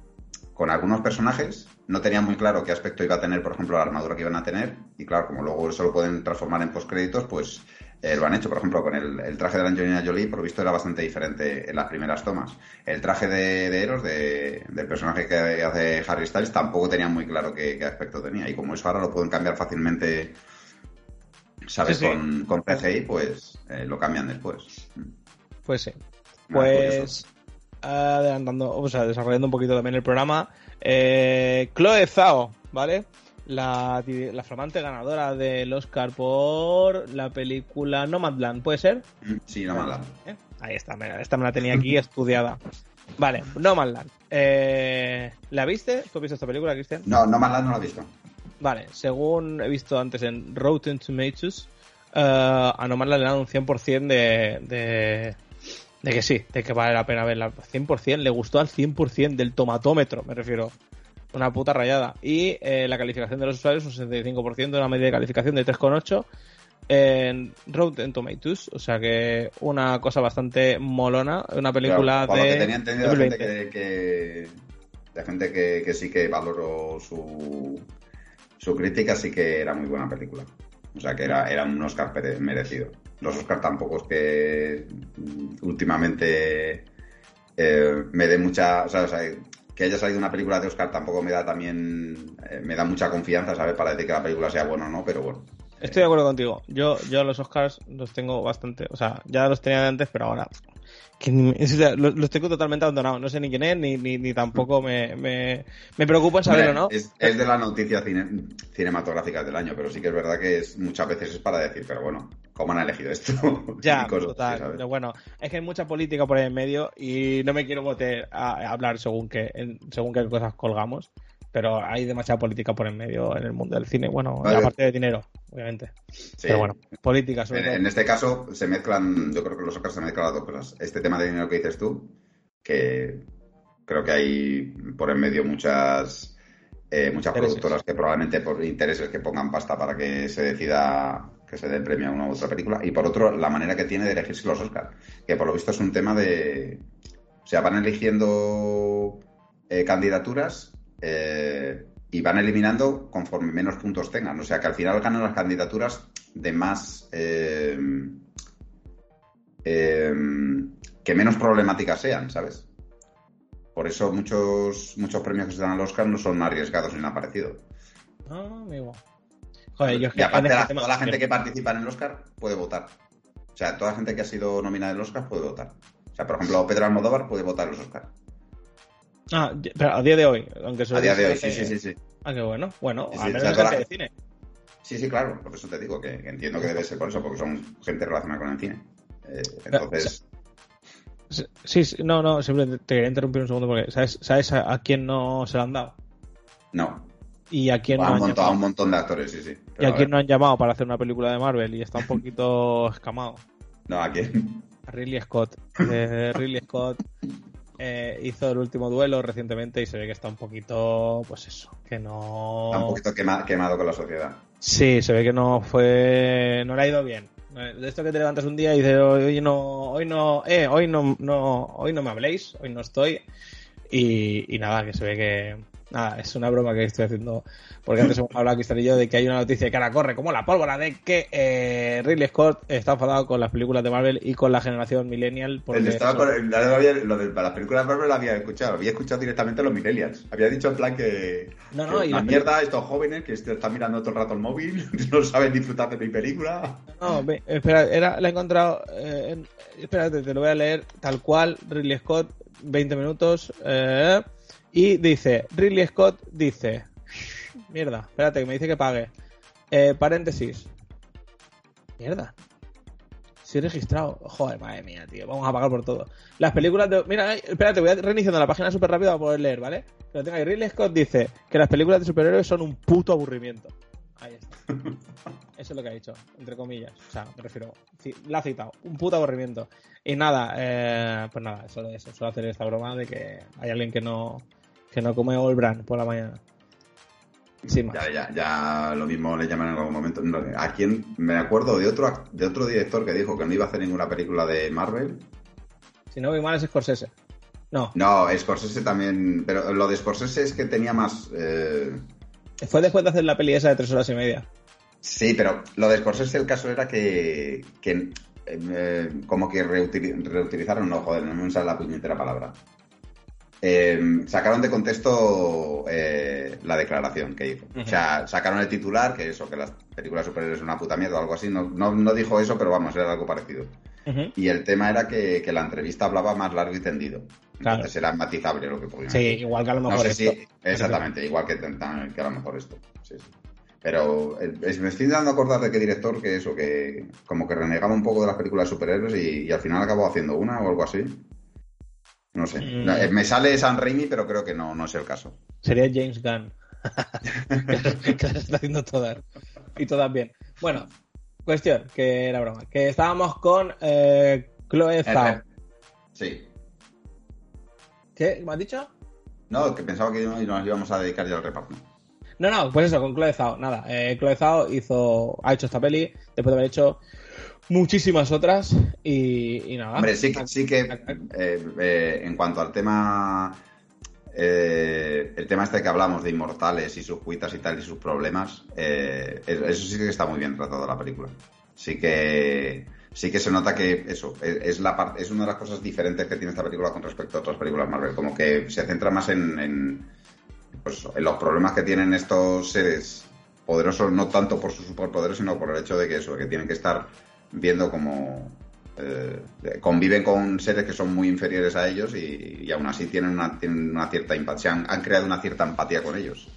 con algunos personajes no tenían muy claro qué aspecto iba a tener, por ejemplo, la armadura que iban a tener. Y claro, como luego eso lo pueden transformar en postcréditos, pues eh, lo han hecho. Por ejemplo, con el, el traje de la Angelina Jolie, por lo visto era bastante diferente en las primeras tomas. El traje de, de Eros, de- del personaje que hace Harry Styles, tampoco tenían muy claro qué, qué aspecto tenía. Y como eso ahora lo pueden cambiar fácilmente, ¿sabes? Sí, sí. Con, con CGI, pues eh, lo cambian después. Pues sí. Pues adelantando, o sea, desarrollando un poquito también el programa, eh, Chloe Zhao, ¿vale? La, la flamante ganadora del Oscar por la película Nomadland, ¿puede ser? Sí, no mala. ¿Eh? Ahí está, mira, esta me la tenía aquí estudiada. Vale, Nomadland. Eh, ¿La viste? ¿Tú has visto esta película, Cristian? No, no mala no lo he visto. Vale, según he visto antes en Rotten Tomatoes, eh, a Nomadland le dan un 100% de, de, de que sí, de que vale la pena verla. 100%, le gustó al 100% del tomatómetro, me refiero. Una puta rayada. Y eh, la calificación de los usuarios, un 65%, una media de calificación de 3,8 en Rotten Tomatoes. O sea que una cosa bastante molona. Una película Claro, lo de. que tenía entendido la gente 2020. que, que- la gente que, que sí que valoró su, su crítica, sí que era muy buena película. O sea que era, era un Oscar merecido. Los Oscar tampoco es que últimamente eh, me dé mucha. O sea, o sea, que haya salido una película de Oscar tampoco me da también. eh, me da mucha confianza, ¿sabes? Para decir que la película sea buena o no, pero bueno. Estoy de acuerdo contigo. Yo, yo los Oscars los tengo bastante. O sea, ya los tenía de antes, pero ahora. que ni me- o sea, los, los tengo totalmente abandonados. No sé ni quién es, ni, ni, ni tampoco me, me, me preocupa en saberlo, ¿no? Es, es de las noticias cine- cinematográficas del año, pero sí que es verdad que es, muchas veces es para decir, pero bueno, ¿cómo han elegido esto? Ya, cosas total. ¿sabes? Pero bueno, es que hay mucha política por ahí en medio y no me quiero meter a, hablar según qué, según qué cosas colgamos. Pero hay demasiada política por en medio en el mundo del cine. Bueno, Vale. aparte de dinero, obviamente. Sí. Pero bueno, política sobre En, todo. en este caso se mezclan, yo creo que los Oscars se mezclan las dos cosas. Este tema de dinero que dices tú, que creo que hay por en medio muchas eh, muchas Intereses. productoras que probablemente por intereses que pongan pasta para que se decida que se dé el premio a una u otra película. Y por otro, la manera que tiene de elegirse los Oscars, que por lo visto es un tema de... O sea, van eligiendo eh, candidaturas eh, y van eliminando conforme menos puntos tengan. O sea, que al final ganan las candidaturas de más... eh, que menos problemáticas sean, ¿sabes? Por eso muchos, muchos premios que se dan al Oscar no son arriesgados ni nada parecido. Ah, amigo. Joder, yo es que y aparte, este la- toda la gente que participa en el Oscar puede votar. O sea, toda la gente que ha sido nominada en el Oscar puede votar. O sea, por ejemplo, Pedro Almodóvar puede votar en los Oscar. Ah, pero a día de hoy, aunque A día de hoy, sí, sí, sí, sí. Ah, qué bueno. Bueno, Sí, sí, menos o sea, gente la- de cine. Sí, sí, claro, por eso te digo que, entiendo que debe ser por eso, porque son gente relacionada con el cine. Eh, entonces. Sí, sí, no, no, simplemente te quería interrumpir un segundo porque ¿sabes, ¿sabes a, quién no se lo han dado? No. Y a quién a no un, montón, a un montón de actores, sí, sí. Y a, quién no han llamado para hacer una película de Marvel y está un poquito escamado. No, ¿a quién? A Ridley Scott. Ridley Scott eh, hizo el último duelo recientemente y se ve que está un poquito, pues eso, que no... Está un poquito quemado con la sociedad. Sí, se ve que no fue... no le ha ido bien. De esto que te levantas un día y dices, hoy no, hoy no, eh, hoy no, no, hoy no me habléis, hoy no estoy. Y, y nada, que se ve que, nada, es una broma que estoy haciendo, porque antes hemos hablado Cristal y yo de que hay una noticia de cara corre como la pólvora de que eh, Ridley Scott está enfadado con las películas de Marvel y con la generación millennial. Porque estaba con, lo de las películas de Marvel lo había escuchado, había escuchado directamente a los millennials. Había dicho en plan que, no, no, la mierda estos jóvenes que están mirando todo el rato el móvil, no saben disfrutar de mi película. No, espera, era, la he encontrado, eh, espérate, te lo voy a leer tal cual, Ridley Scott, 20 minutos. Eh, y dice, Ridley Scott dice, mierda, espérate que me dice que pague. Eh, paréntesis. Mierda. Sí registrado. Joder, madre mía, tío. Vamos a pagar por todo. Las películas de... Mira, espérate, voy a reiniciando la página súper rápido para poder leer, ¿vale? Pero tenga Ridley Scott dice que las películas de superhéroes son un puto aburrimiento. Ahí está. Eso es lo que ha dicho, entre comillas. O sea, me refiero. La ha citado. Un puto aburrimiento. Y nada, eh, pues nada, solo eso. Solo hacer esta broma de que hay alguien que no que no come All Brand por la mañana. Sí, Ya, ya, ya lo mismo le llaman en algún momento. ¿A quién? Me acuerdo de otro, de otro director que dijo que no iba a hacer ninguna película de Marvel. Si no voy mal es Scorsese. No. No, Scorsese también. Pero lo de Scorsese es que tenía más. Eh, Fue después de hacer la peli esa de tres horas y media. Sí, pero lo de Scorsese el caso era que. que eh, como que reutilizaron, no, joder, no me sale la puñetera palabra. Eh, sacaron de contexto eh, la declaración que hizo. O sea, sacaron el titular, que eso, que las películas superiores son una puta mierda o algo así. No, no, dijo eso, pero vamos, era algo parecido. Y el tema era que, la entrevista hablaba más largo y tendido. Entonces era matizable lo que podía Sí, igual que a lo mejor esto. exactamente, igual que, que, a lo mejor esto. Pero eh, me estoy dando a acordar de qué director que eso, que como que renegaba un poco de las películas superhéroes y, y al final acabó haciendo una o algo así. No sé. Mm. Eh, me sale San Raimi, pero creo que no, no es el caso. Sería James Gunn. que las está haciendo todas. Y todas bien. Bueno, cuestión, que era broma. Que estábamos con eh, Chloe Zhao. Sí. ¿Qué? ¿Me has dicho? No, que pensaba que nos íbamos a dedicar ya al reparto. No, no, pues eso, con Chloe Zhao. Nada, eh, Chloe Zhao hizo, ha hecho esta peli después de haber hecho muchísimas otras y, nada. Hombre, sí que, sí que eh, eh, en cuanto al tema, eh, el tema este que hablamos de inmortales y sus cuitas y tal y sus problemas, eso sí que está muy bien tratado la película. Sí que sí que se nota que eso es, la es una de las cosas diferentes que tiene esta película con respecto a otras películas Marvel, como que se centra más en, en, pues, en los problemas que tienen estos seres poderosos, no tanto por sus superpoderes, sino por el hecho de que eso, que tienen que estar viendo cómo eh, conviven con seres que son muy inferiores a ellos y, aún así tienen una, tienen una cierta empatía, han, creado una cierta empatía con ellos.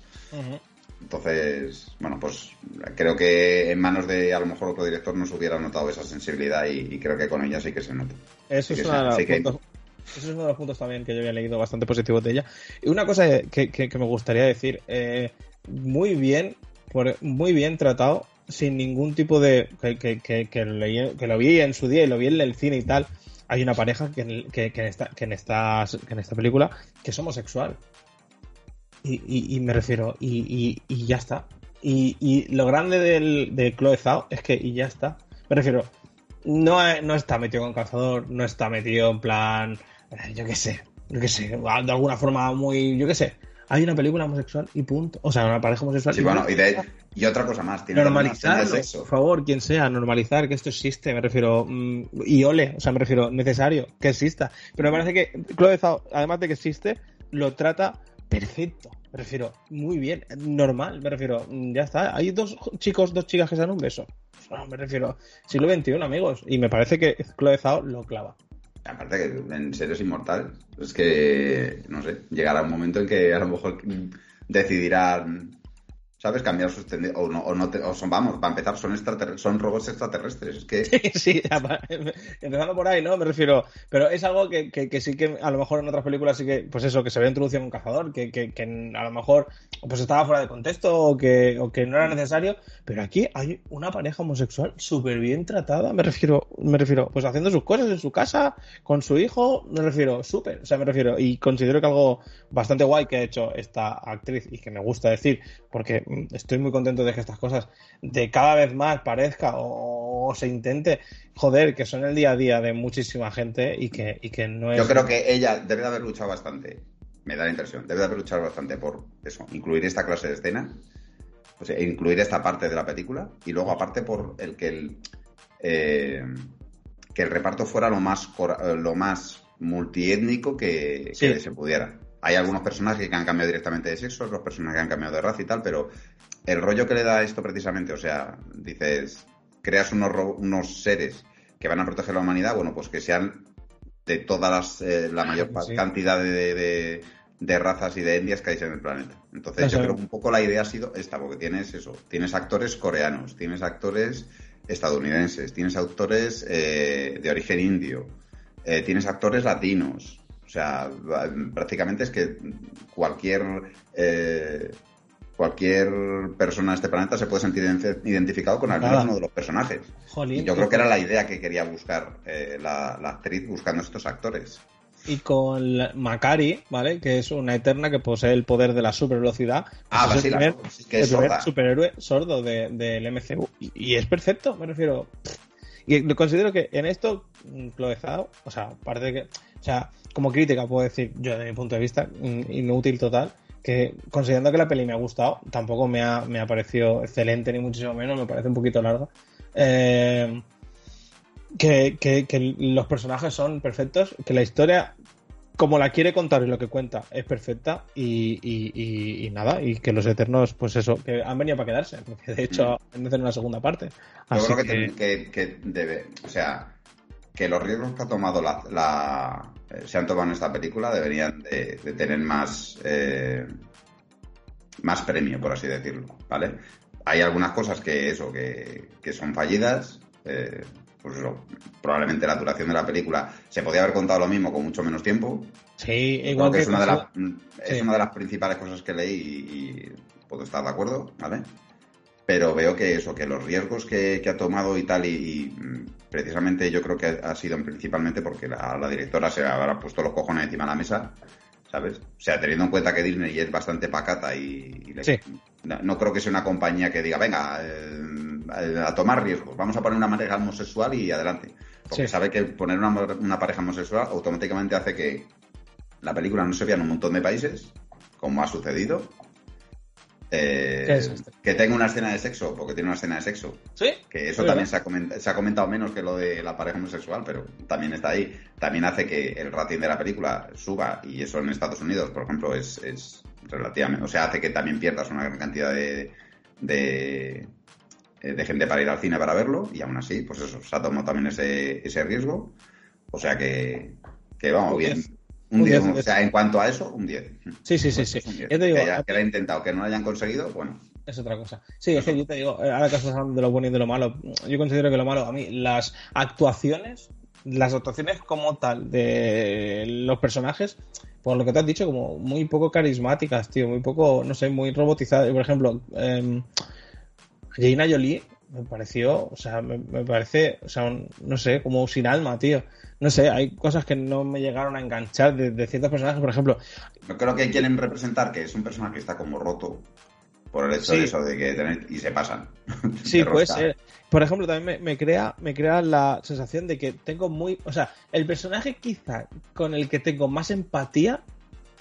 Entonces, bueno, pues creo que en manos de a lo mejor otro director no se hubiera notado esa sensibilidad y, creo que con ella sí que se nota. Eso es, uno de los puntos también que yo había leído bastante positivos de ella. Y una cosa que, me gustaría decir, eh, muy bien, muy bien tratado sin ningún tipo de. Que, que, que, lo vi en su día y lo vi en el cine y tal. Hay una pareja que, que, en, esta, que, en, esta, que en esta película que es homosexual. Y, y, me refiero, y, y, ya está. Y, lo grande del, de Chloe Zhao es que, y ya está. Me refiero, no, no está metido con calzador, no está metido en plan, eh, yo qué sé, yo qué sé, de alguna forma muy, yo qué sé, hay una película homosexual y punto. O sea, una pareja homosexual. Sí, y bueno, y, otra cosa más. Tiene normalizar, por favor, quien sea, normalizar que esto existe, me refiero. Mm, y ole, o sea, me refiero, necesario que exista. Pero me parece que Chloe Zhao, además de que existe, lo trata perfecto. Me refiero, muy bien, normal, me refiero, mm, ya está. Hay dos chicos, dos chicas que se dan un beso. me refiero, siglo XXI, amigos. Y me parece que Chloe Zhao lo clava. Aparte que en seres inmortales, es que, no sé, llegará un momento en que a lo mejor decidirán ¿Sabes? Cambiar sus tendencias. O no, o no o son, vamos, para empezar, son son robots extraterrestres. Es que. Sí, empezando por ahí, ¿no? Me refiero. Pero es algo que, que, sí que a lo mejor en otras películas sí que, pues eso, que se ve introducido en un cazador, que, que, a lo mejor pues estaba fuera de contexto o que, o que no era necesario. Pero aquí hay una pareja homosexual súper bien tratada. Me refiero, me refiero, pues haciendo sus cosas en su casa, con su hijo, me refiero, súper. O sea, me refiero. Y considero que algo bastante guay que ha hecho esta actriz y que me gusta decir, porque estoy muy contento de que estas cosas de cada vez más parezca o, se intente, joder, que son el día a día de muchísima gente y que, y que no es... Yo creo que ella debe de haber luchado bastante, me da la impresión, debe de haber luchado bastante por eso, incluir esta clase de escena, o sea, incluir esta parte de la película y luego aparte por el que el... Eh, que el reparto fuera lo más, lo más multiétnico que se pudiera. Hay algunos personajes que han cambiado directamente de sexo, otros personajes que han cambiado de raza y tal, pero el rollo que le da esto precisamente, o sea, dices, creas unos, unos seres que van a proteger la humanidad, bueno, pues que sean de todas las, eh, la mayor cantidad de, razas y de etnias que hay en el planeta. Entonces, yo creo que un poco la idea ha sido esta, porque tienes eso, tienes actores coreanos, tienes actores estadounidenses, tienes actores eh, de origen indio, eh, tienes actores latinos, o sea, prácticamente es que cualquier eh, cualquier persona de este planeta se puede sentir identificado con alguno de los personajes. y yo creo que era la idea que quería buscar eh, la, actriz buscando estos actores. Y con Macari, ¿vale? Que es una eterna que posee el poder de la super velocidad. Ah, pues es el que es superhéroe sordo del MCU. Y, es perfecto, me refiero. Y considero que en esto, Cloezado, o sea, parece que. O sea, como crítica puedo decir, yo desde mi punto de vista, inútil total, que considerando que la peli me ha gustado, tampoco me ha, me ha parecido excelente ni muchísimo menos, me parece un poquito larga. Eh, que, los personajes son perfectos, que la historia, como la quiere contar y lo que cuenta, es perfecta y, nada, y que los Eternos, pues eso, que han venido para quedarse, porque de hecho han de hacer una segunda parte. Yo creo que, que, debe, o sea, que los riesgos que ha tomado la, eh, se han tomado en esta película deberían de, tener más eh, más premio, por así decirlo, ¿vale? Hay algunas cosas que eso, que, son fallidas, eh, pues eso, probablemente la duración de la película se podía haber contado lo mismo con mucho menos tiempo. Sí, igual que, es, una de, las, es una de las principales cosas que leí y, puedo estar de acuerdo, ¿vale? Pero veo que eso, que los riesgos que, ha tomado y tal, y precisamente yo creo que ha sido principalmente porque la, directora se habrá puesto los cojones encima de la mesa, ¿sabes? O sea, teniendo en cuenta que Disney es bastante pacata y, no, creo que sea una compañía que diga, venga, eh, a tomar riesgos, vamos a poner una pareja homosexual y adelante. Porque sabe que poner una, una pareja homosexual automáticamente hace que la película no se vea en un montón de países, como ha sucedido, eh, que tenga una escena de sexo, porque tiene una escena de sexo. Sí. Que eso también se ha, comentado, menos que lo de la pareja homosexual, pero también está ahí. También hace que el rating de la película suba, y eso en Estados Unidos, por ejemplo, es, es relativamente. O sea, hace que también pierdas una gran cantidad de, de, de gente para ir al cine para verlo, y aún así, pues eso, se ha tomado también ese, ese riesgo. O sea que, que vamos bien. Un 10, o sea, en cuanto a eso, un 10. Sí, sí, sí, sí. Yo te digo, que, haya, que intentado, que no lo hayan conseguido, bueno. Es otra cosa. Sí, es que yo te digo, eh, ahora que estás hablando de lo bueno y de lo malo, yo considero que lo malo, a mí, las actuaciones, las actuaciones como tal de los personajes, por lo que te has dicho, como muy poco carismáticas, tío, muy poco, no sé, muy robotizadas. Por ejemplo, eh, Jaina Jolie me pareció, o sea, me, parece, o sea, no sé, como sin alma, tío. No sé, hay cosas que no me llegaron a enganchar de, ciertos personajes, por ejemplo. Yo creo que quieren representar que es un personaje que está como roto por el hecho de eso de que tener, y se pasan. Sí, puede ser. Por ejemplo, también me, crea, me crea la sensación de que tengo muy, o sea, el personaje quizá con el que tengo más empatía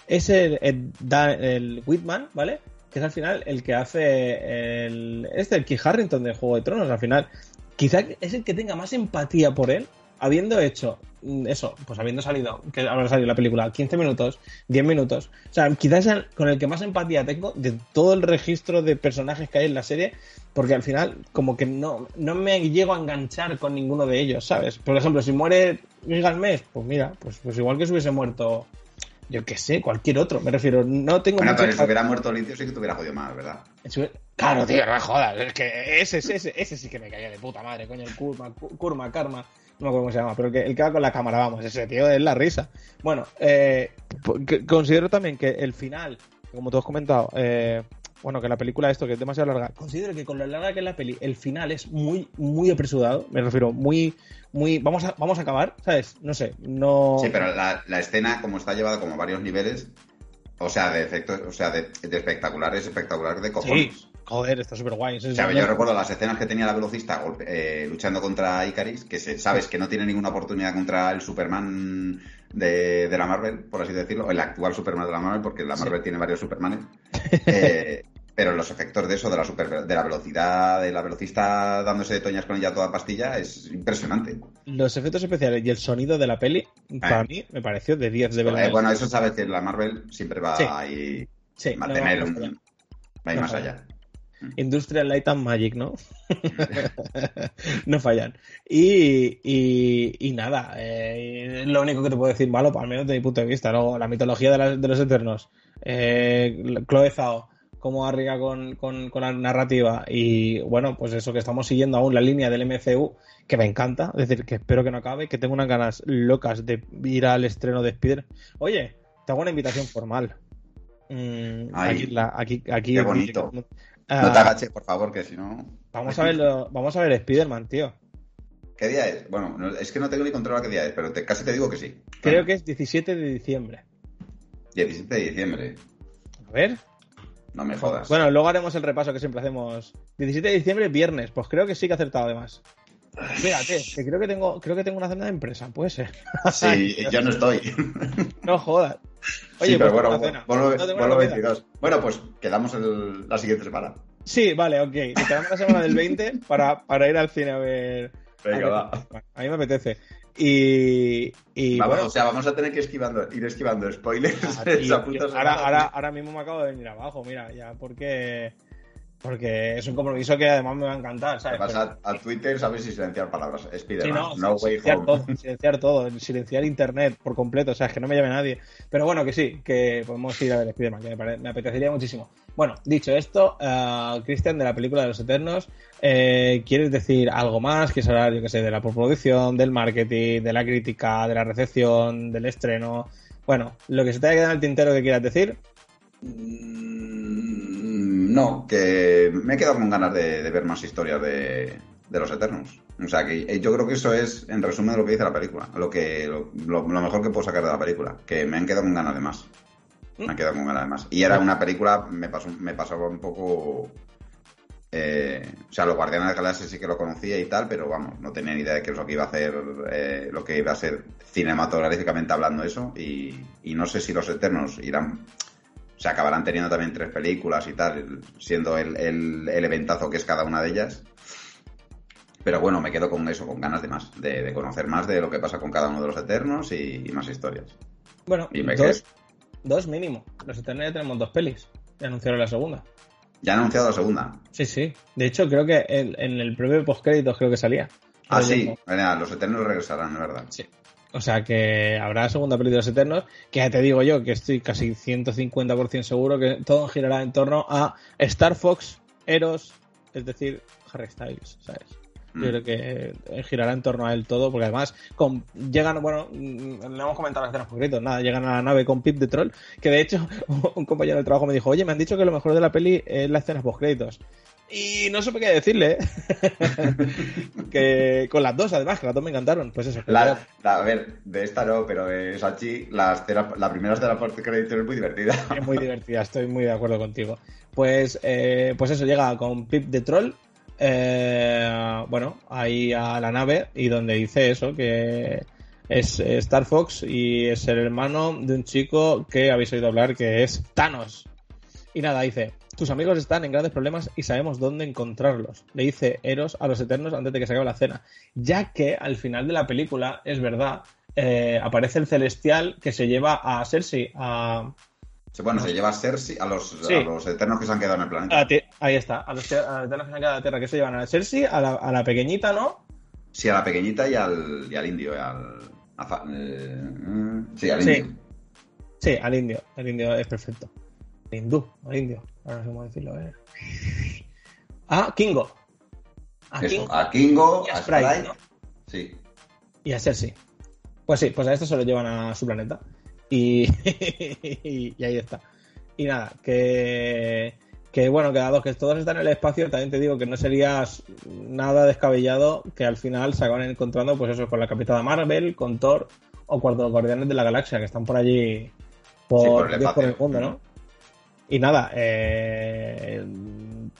es el, el, el Whitman, ¿vale? Que es al final el que hace el, este, el Key Harrington de Juego de Tronos, al final, quizá es el que tenga más empatía por él, habiendo hecho mm, eso, pues habiendo salido, que habrá salido la película 15 minutos, 10 minutos, o sea, quizás con el que más empatía tengo de todo el registro de personajes que hay en la serie, porque al final como que no, no me llego a enganchar con ninguno de ellos, ¿sabes? Por ejemplo, si muere Gilgamesh, pues mira, pues, pues igual que si hubiese muerto Yo qué sé, cualquier otro. Me refiero, no tengo Bueno, pero si hubiera muerto limpio sí que te hubiera jodido más, ¿verdad? Claro, tío, no jodas. Es que ese, ese, ese, ese sí que me caía de puta madre, coño. El Kurma, Ku- Kurma, Karma. No me acuerdo cómo se llama, pero el que, el que va con la cámara, vamos, ese tío es la risa. Bueno, eh, que- considero también que el final, como tú has comentado, eh, bueno, que la película esto, que es demasiado larga, considero que con lo larga que es la peli, el final es muy, muy apresurado. Me refiero, muy, muy. Vamos a, vamos a acabar, ¿sabes? No sé, no. Sí, pero la, la escena, como está llevada como a varios niveles, o sea, de efectos, o sea, de, de espectacular, es espectacular de cojones. Sí, joder, está súper guay. O sea, yo recuerdo las escenas que tenía la velocista golpe- eh, luchando contra Icaris, que se- sabes que no tiene ninguna oportunidad contra el Superman de, de la Marvel, por así decirlo, el actual Superman de la Marvel, porque la Sí. Marvel tiene varios Supermanes. Eh, pero los efectos de eso, de la, super, de la velocidad, de la velocista dándose de toñas con ella toda pastilla, es impresionante. Los efectos especiales y el sonido de la peli, para mí, me pareció de 10 de verdad. Eh, bueno, eso sabes que la Marvel siempre va Sí. ahí sí, a no, no, un... no, va a ir no más allá. Industrial Light and Magic, ¿no? no fallan. Y, y, y nada, eh, lo único que te puedo decir malo, al menos desde mi punto de vista. Luego, la mitología de, la- de los Eternos, eh, Chloe Zhao, cómo arriba con, con, con la narrativa y bueno, pues eso que estamos siguiendo aún la línea del MCU, que me encanta, es decir, que espero que no acabe, que tengo unas ganas locas de ir al estreno de Spider. Oye, te hago una invitación formal. Mm, Ay, aquí, la- aquí, aquí, qué bonito. Ah, No te agaches, por favor, que si no... Vamos a verlo, vamos a ver Spider-Man, tío. ¿Qué día es? Bueno, no- es que no tengo ni control a qué día es, pero te- casi te digo que sí. Creo Bueno, que es 17 de diciembre. 17 de diciembre. A ver. No me jodas. Bueno, luego haremos el repaso que siempre hacemos. 17 de diciembre, viernes. Pues creo que sí que he acertado además. Fíjate, que creo que tengo, creo que tengo una cena de empresa, puede ser. Sí, yo no estoy. No jodas. Oye, sí, pero pues bueno, tengo una cena. ponlo, No tengo ponlo una comida. 22. Bueno, pues quedamos el- la siguiente semana. Sí, vale, ok. Y quedamos la semana del 20 para, para ir al cine a ver. Venga, a va. A mí me apetece. Y. y Vamos, bueno, o sea, vamos a tener que esquivando, ir esquivando spoilers. Ah, tío, esa puta semana. ahora, ahora, ahora mismo me acabo de venir abajo, mira, ya, porque. Porque es un compromiso que además me va a encantar, Te ¿sabes? vas a, a Twitter, sabes si silenciar palabras. Sí, Spider-Man, no, no, way silenciar home. todo, silenciar todo, silenciar internet por completo, o sea, es que no me llame nadie. Pero bueno, que sí, que podemos ir a ver Spider-Man, que me, pare- me apetecería muchísimo. Bueno, dicho esto, eh, Cristian, de la película de los Eternos, eh, ¿quieres decir algo más? ¿Quieres hablar, yo que sé, de la postproducción, del marketing, de la crítica, de la recepción, del estreno? Bueno, lo que se te haya quedado en el tintero que quieras decir. Mm, No, que me he quedado con ganas de, de ver más historias de, de los Eternos. O sea, que eh, yo creo que eso es, en resumen, lo que dice la película. Lo que lo, lo- lo mejor que puedo sacar de la película. Que me han quedado con ganas de más. Me han quedado con ganas de más. Y era una película, me, pasó, me pasaba un poco... eh, o sea, los Guardianes de la Galaxia sí que lo conocía y tal, pero vamos, no tenía ni idea de qué es lo que iba a hacer, eh, lo que iba a ser cinematográficamente hablando eso. Y, y no sé si los Eternos irán o sea, acabarán teniendo también tres películas y tal, siendo el, el, el eventazo que es cada una de ellas. Pero bueno, me quedo con eso, con ganas de más, de, de conocer más de lo que pasa con cada uno de los Eternos y, y más historias. Bueno, Y me dos, quedo- dos mínimo. Los Eternos ya tenemos dos pelis. Ya anunciaron la segunda. Ya han anunciado la segunda. Sí, sí. De hecho, creo que en, en el propio postcréditos creo que salía. Ah, sí, los Eternos regresarán, es verdad. Sí. O sea que habrá segunda peli de los Eternos, que ya te digo yo que estoy casi 150% seguro que todo girará en torno a Star Fox, Eros, es decir, Harry Styles, ¿sabes? Mm. Yo creo que eh, girará en torno a él todo, porque además con, llegan, bueno, mm, le hemos comentado las escenas concretas, nada, llegan a la nave con Pip de Troll, que de hecho un compañero del trabajo me dijo, oye, me han dicho que lo mejor de la peli es la escena post créditos. Y no supe qué decirle, ¿eh? que con las dos, además, que las dos me encantaron. Pues eso. La, la- a ver, de esta no, pero de Sachi, la, escena- la primera escena por crédito es muy divertida. Es muy divertida, estoy muy de acuerdo contigo. Pues, eh, pues eso, llega con Pip de Troll, eh, bueno, ahí a la nave y donde dice eso, que es eh, Star Fox y es el hermano de un chico que habéis oído hablar que es Thanos. Y nada, dice, tus amigos están en grandes problemas y sabemos dónde encontrarlos. Le dice Eros a los Eternos antes de que se acabe la cena. Ya que al final de la película, es verdad, eh, aparece el celestial que se lleva a Cersei, a, Bueno, se lleva a Cersei, a los, Sí. a los Eternos que se han quedado en el A planeta. ahí está, a los, te- a los Eternos que se han quedado en la Tierra, que se llevan a Cersei, a la, a la pequeñita, ¿no? Sí, a la pequeñita y al, y al indio, y al... a eh, mm, sí, al Sí. indio. Sí, al indio. El indio es perfecto. El hindú, al indio. Ahora no sé cómo decirlo. ¿eh? Ah, Kingo. A Kingo, a, Kingo, a Sprite. Sí. Y a Cersei. Pues sí, pues a esto se lo llevan a su planeta. Y, y ahí está. Y nada, que que bueno, que dado que todos están en el espacio, también te digo que no sería nada descabellado que al final se acaben encontrando, pues eso, con la Capitana Marvel, con Thor o Cuarto Guardianes de la Galaxia, que están por allí por, el, mundo, ¿no? Y nada, eh,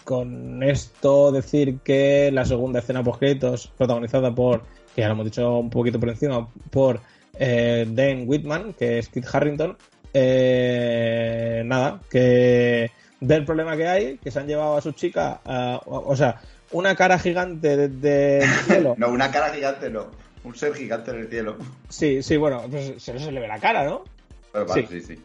con esto decir que la segunda escena post créditos, protagonizada por, que ya lo hemos dicho un poquito por encima, por eh, Dan Whitman, que es Kit Harrington, eh, nada, que del problema que hay, que se han llevado a su chica, o, sea, una cara gigante desde el cielo. no, una cara gigante no, un ser gigante en el cielo. Sí, sí, bueno, pues se, se le ve la cara, ¿no? sí, sí. sí.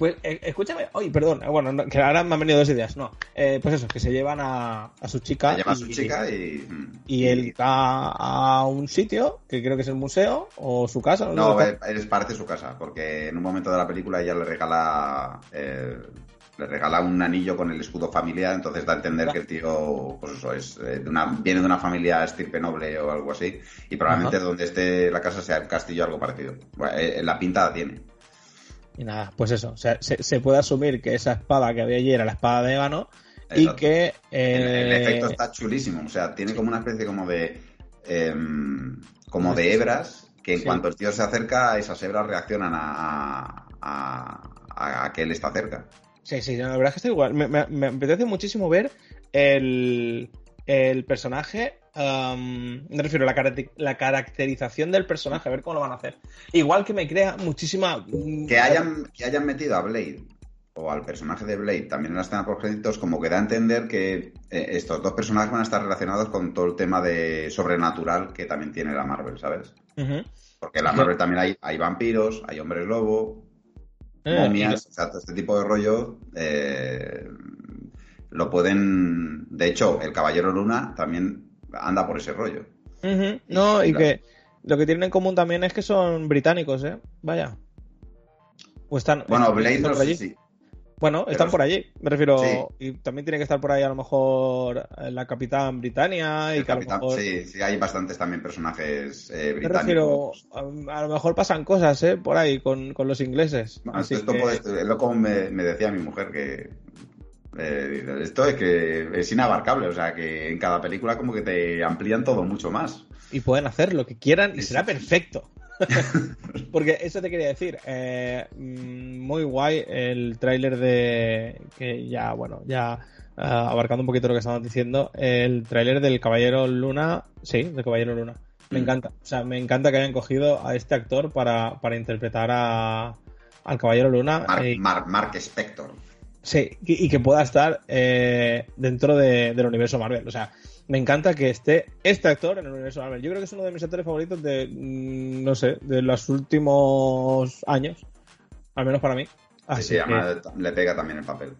Pues eh, escúchame, oye, perdón, bueno, que ahora me han venido dos ideas, no. Eh, pues eso, que se llevan a, a su chica. Se lleva a su chica y. Y él va a un sitio, que creo que es el museo, o su casa. No, no él es parte de su casa, porque en un momento de la película ella le regala eh, le regala un anillo con el escudo familiar, entonces da a entender que el tío, pues eso, es eh, de una, viene de una familia estirpe noble o algo así, y probablemente donde esté la casa sea el castillo algo parecido. Eh, la pinta tiene. Y nada, pues eso, se, puede asumir que esa espada que había allí era la espada de Ébano y que... El, eh, efecto está chulísimo, o sea, tiene como una especie como de... Em, como de hebras que en cuanto el tío se acerca, esas hebras reaccionan a, a que él está cerca. Sí, sí, la verdad es que está igual. Me, me, apetece muchísimo ver el, el personaje. Me refiero a la, la, caracterización del personaje, a ver cómo lo van a hacer. Igual que me crea muchísima. Mm, que hayan, que hayan metido a Blade o al personaje de Blade también en la escena por créditos, como que da a entender que eh, estos dos personajes van a estar relacionados con todo el tema de sobrenatural que también tiene la Marvel, ¿sabes? Porque en la Marvel también hay, hay vampiros, hay hombres lobo, eh, momias, este tipo de rollo eh, lo pueden. De hecho, el Caballero Luna también anda por ese rollo. No, y, que lo que tienen en común también es que son británicos, ¿eh? Vaya. O están. Bueno, Blade sí. Bueno, están por allí, me refiero. Y también tiene que estar por ahí a lo mejor la Capitán Britannia y Sí, sí, hay bastantes también personajes eh, británicos. Me refiero, a, lo mejor pasan cosas, ¿eh? Por ahí con, los ingleses. esto es lo como me, decía mi mujer que eh, esto es que es inabarcable, o sea que en cada película como que te amplían todo mucho más. Y pueden hacer lo que quieran y será perfecto. Porque eso te quería decir. Eh, mm, muy guay el tráiler de. Que ya, bueno, ya ah, abarcando un poquito lo que estamos diciendo. El tráiler del Caballero Luna. Sí, del Caballero Luna. Me mm. encanta. O sea, me encanta que hayan cogido a este actor para, interpretar a, al Caballero Luna. Mark, Spector. Sí, y, que pueda estar eh, dentro del universo Marvel. O sea, me encanta que esté este actor en el universo Marvel. Yo creo que es uno de mis actores favoritos de, mm, no sé, de los últimos años. Al menos para mí. Así sí, le pega también el papel.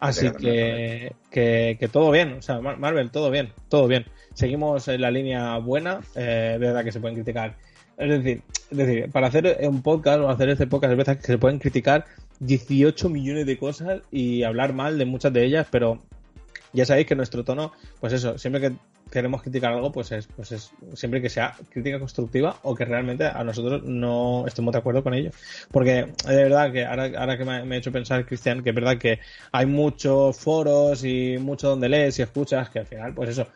Así que, que, todo bien, o sea, Marvel, todo bien, todo bien. Seguimos en la línea buena, eh, verdad que se pueden criticar. Es decir, es decir, para hacer un podcast o hacer este podcast, es verdad que se pueden criticar 18 millones de cosas y hablar mal de muchas de ellas, pero ya sabéis que nuestro tono, pues eso, siempre que queremos criticar algo, pues es, pues es siempre que sea crítica constructiva o que realmente a nosotros no estemos de acuerdo con ello. Porque de verdad que ahora, ahora que me, me, ha hecho pensar, Cristian, que es verdad que hay muchos foros y mucho donde lees y escuchas que al final, pues eso,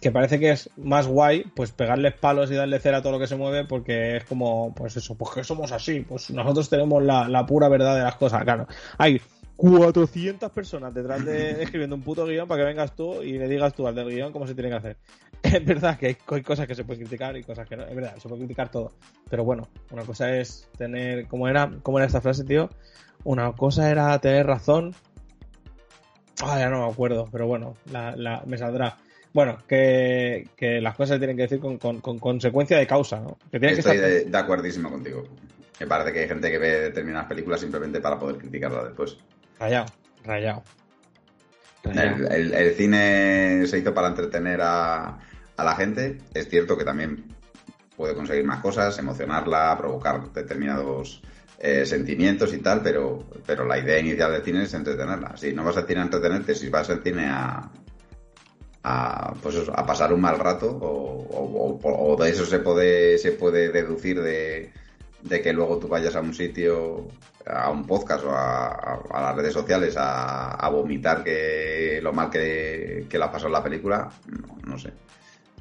que parece que es más guay, pues pegarles palos y darle cera a todo lo que se mueve, porque es como, pues eso, pues que somos así, pues nosotros tenemos la, la pura verdad de las cosas, claro. Hay 400 personas detrás de escribiendo un puto guion para que vengas tú y le digas tú al del guion cómo se tiene que hacer. Es verdad que hay, cosas que se pueden criticar y cosas que no. Es verdad, se puede criticar todo. Pero bueno, una cosa es tener. ¿Cómo era, cómo era esta frase, tío? Una cosa era tener razón. Ah, ya no me acuerdo, pero bueno, la, me saldrá. Bueno, que, las cosas se tienen que decir con, consecuencia de causa, ¿no? Que tiene Estoy que de, de acuerdísimo contigo. Me parece que hay gente que ve determinadas películas simplemente para poder criticarlas después. Rayado, rayado. El, cine se hizo para entretener a, la gente. Es cierto que también puede conseguir más cosas, emocionarla, provocar determinados eh, sentimientos y tal, pero, pero la idea inicial del cine es entretenerla. Si no vas al cine a entretenerte, si vas al cine a, a, pues eso, a pasar un mal rato o, de eso se puede, se puede deducir de, de, que luego tú vayas a un sitio, a un podcast o a, las redes sociales a, vomitar que lo mal que, que la pasó la película, no, no, sé.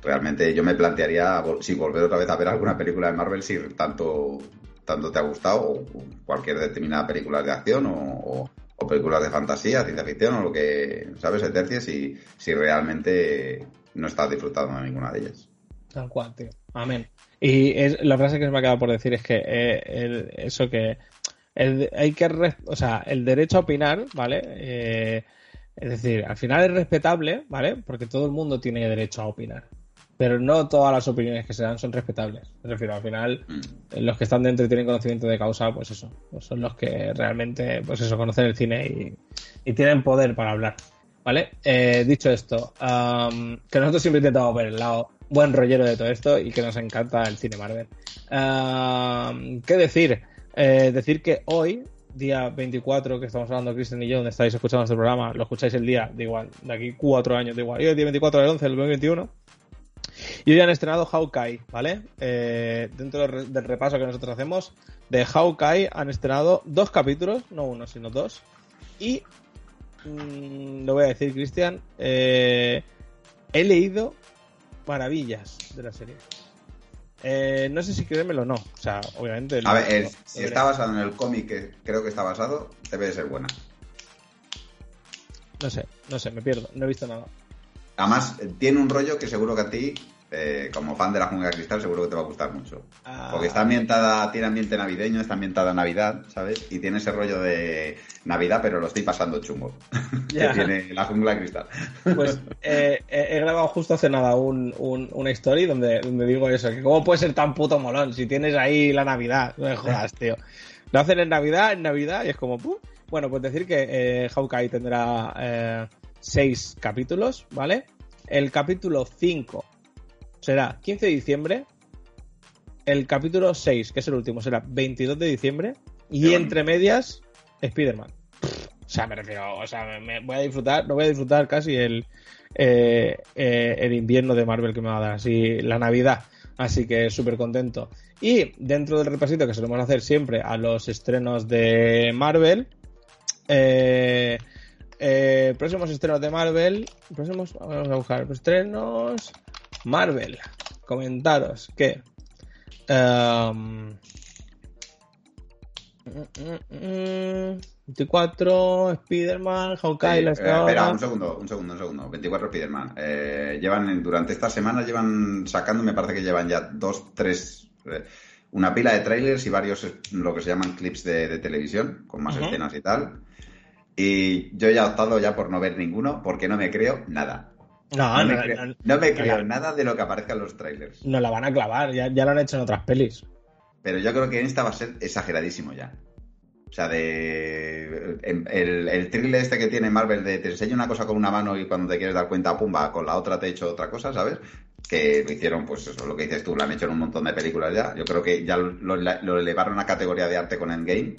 Realmente yo me plantearía si volver otra vez a ver alguna película de Marvel si tanto, tanto te ha gustado o cualquier determinada película de acción o, o películas de fantasía, ciencia ficción o lo que, ¿sabes? Y si realmente no estás disfrutando de ninguna de ellas. Tal cual, tío. Amén. Y es, la frase que se me quedado por decir es que eh, eso que hay que, o sea, el derecho a opinar, ¿vale? Eh, es decir, al final es respetable, ¿vale? Porque todo el mundo tiene derecho a opinar pero no todas las opiniones que se dan son respetables. Me refiero, al final, mm. los que están dentro y tienen conocimiento de causa, pues eso, pues son los que realmente, pues eso, conocen el cine y, tienen poder para hablar. ¿Vale? Eh, dicho esto, que nosotros siempre intentamos ver el lado buen rollero de todo esto y que nos encanta el cine Marvel. ¿Qué decir? Eh, decir que hoy, día 24, que estamos hablando Cristian y yo, donde estáis escuchando este programa, lo escucháis el día, de igual, de aquí cuatro años, de igual, y el día 24 del 11 del 2021, y hoy han estrenado Hawkeye, ¿vale? Eh, dentro del repaso que nosotros hacemos de Hawkeye han estrenado dos capítulos, no uno, sino dos. Y mm, lo voy a decir, Cristian, eh, he leído maravillas de la serie. Eh, no sé si creérmelo o no. O sea, obviamente. A ver, si está basado en el cómic que creo que está basado, debe de ser buena. No sé, no sé, me pierdo. No he visto nada. Además, tiene un rollo que seguro que a ti, eh, como fan de la jungla cristal, seguro que te va a gustar mucho. Ah. Porque está ambientada, tiene ambiente navideño, está ambientada en Navidad, ¿sabes? Y tiene ese rollo de Navidad, pero lo estoy pasando chungo. que tiene la jungla cristal. Pues eh, he grabado justo hace nada un, una story donde, donde digo eso, que cómo puede ser tan puto molón si tienes ahí la Navidad. No me jodas, tío. Lo hacen en Navidad, en Navidad, y es como, ¡pum! Bueno, pues decir que eh, Hawkeye tendrá eh, seis capítulos, ¿vale? El capítulo 5 será 15 de diciembre. El capítulo 6, que es el último, será 22 de diciembre. Y entre medias, Spider-Man. O sea, me refiero, o sea, me, voy a disfrutar, no voy a disfrutar casi el, eh, eh, el invierno de Marvel que me va a dar, así la Navidad. Así que súper contento. Y dentro del repasito que solemos hacer siempre a los estrenos de Marvel, eh, eh, próximos estrenos de Marvel. Próximos, vamos a buscar estrenos. Marvel. Comentaros que. Um, 24, Spider-Man, Hawkeye, la eh, Espera, un segundo, un segundo, un segundo. 24 Spider-Man. Eh, llevan, durante esta semana llevan sacando, me parece que llevan ya dos, tres, eh, una pila de trailers y varios, lo que se llaman clips de, televisión, con más escenas y tal. Y yo ya he optado ya por no ver ninguno porque no me creo nada. No, no, me, creo, nada de lo que aparezca en los trailers. No la van a clavar, ya, lo han hecho en otras pelis. Pero yo creo que en esta va a ser exageradísimo ya. O sea, de. El, el thriller este que tiene Marvel de te enseño una cosa con una mano y cuando te quieres dar cuenta, pumba, con la otra te he hecho otra cosa, ¿sabes? Que lo hicieron, pues eso, lo que dices tú, lo han hecho en un montón de películas ya. Yo creo que ya lo, lo elevaron a categoría de arte con Endgame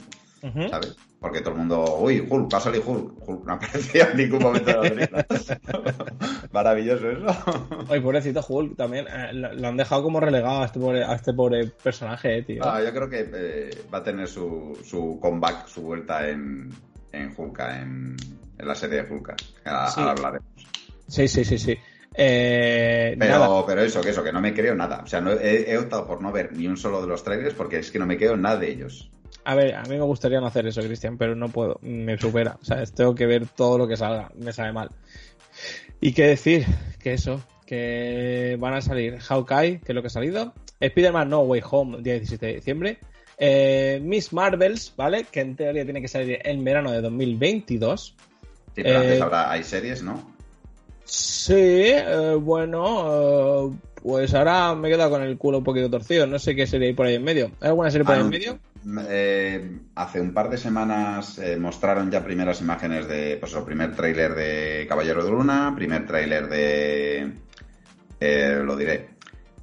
¿sabes? Porque todo el mundo, uy, Hulk, va a salir Hulk. Hulk no aparecía en ningún momento de la Maravilloso eso. Oye, pobrecito Hulk también. Eh, lo, han dejado como relegado a este pobre, a este pobre personaje, eh, tío. Ah, yo creo que eh, va a tener su, su comeback, su vuelta en, en Hulk, en, en la serie de Hulk. Ahora, sí. hablaremos. Sí, sí, sí, sí. pero, pero eso, que eso, que no me creo nada. O sea, no, he, he, optado por no ver ni un solo de los trailers porque es que no me creo nada de ellos. A ver, a mí me gustaría no hacer eso, Cristian, pero no puedo. Me supera. O sea, tengo que ver todo lo que salga. Me sabe mal. Y qué decir, que eso, que van a salir Hawkeye, que es lo que ha salido. Spider-Man No Way Home, día 17 de diciembre. Eh, Miss Marvels, ¿vale? Que en teoría tiene que salir en verano de 2022. Sí, pero antes eh, hay series, ¿no? Sí, eh, bueno, pues ahora me he quedado con el culo un poquito torcido. No sé qué serie hay por ahí en medio. ¿Hay alguna serie por ahí en medio? Eh, hace un par de semanas eh, mostraron ya primeras imágenes de, pues el primer tráiler de Caballero de Luna, primer tráiler de, eh, lo diré,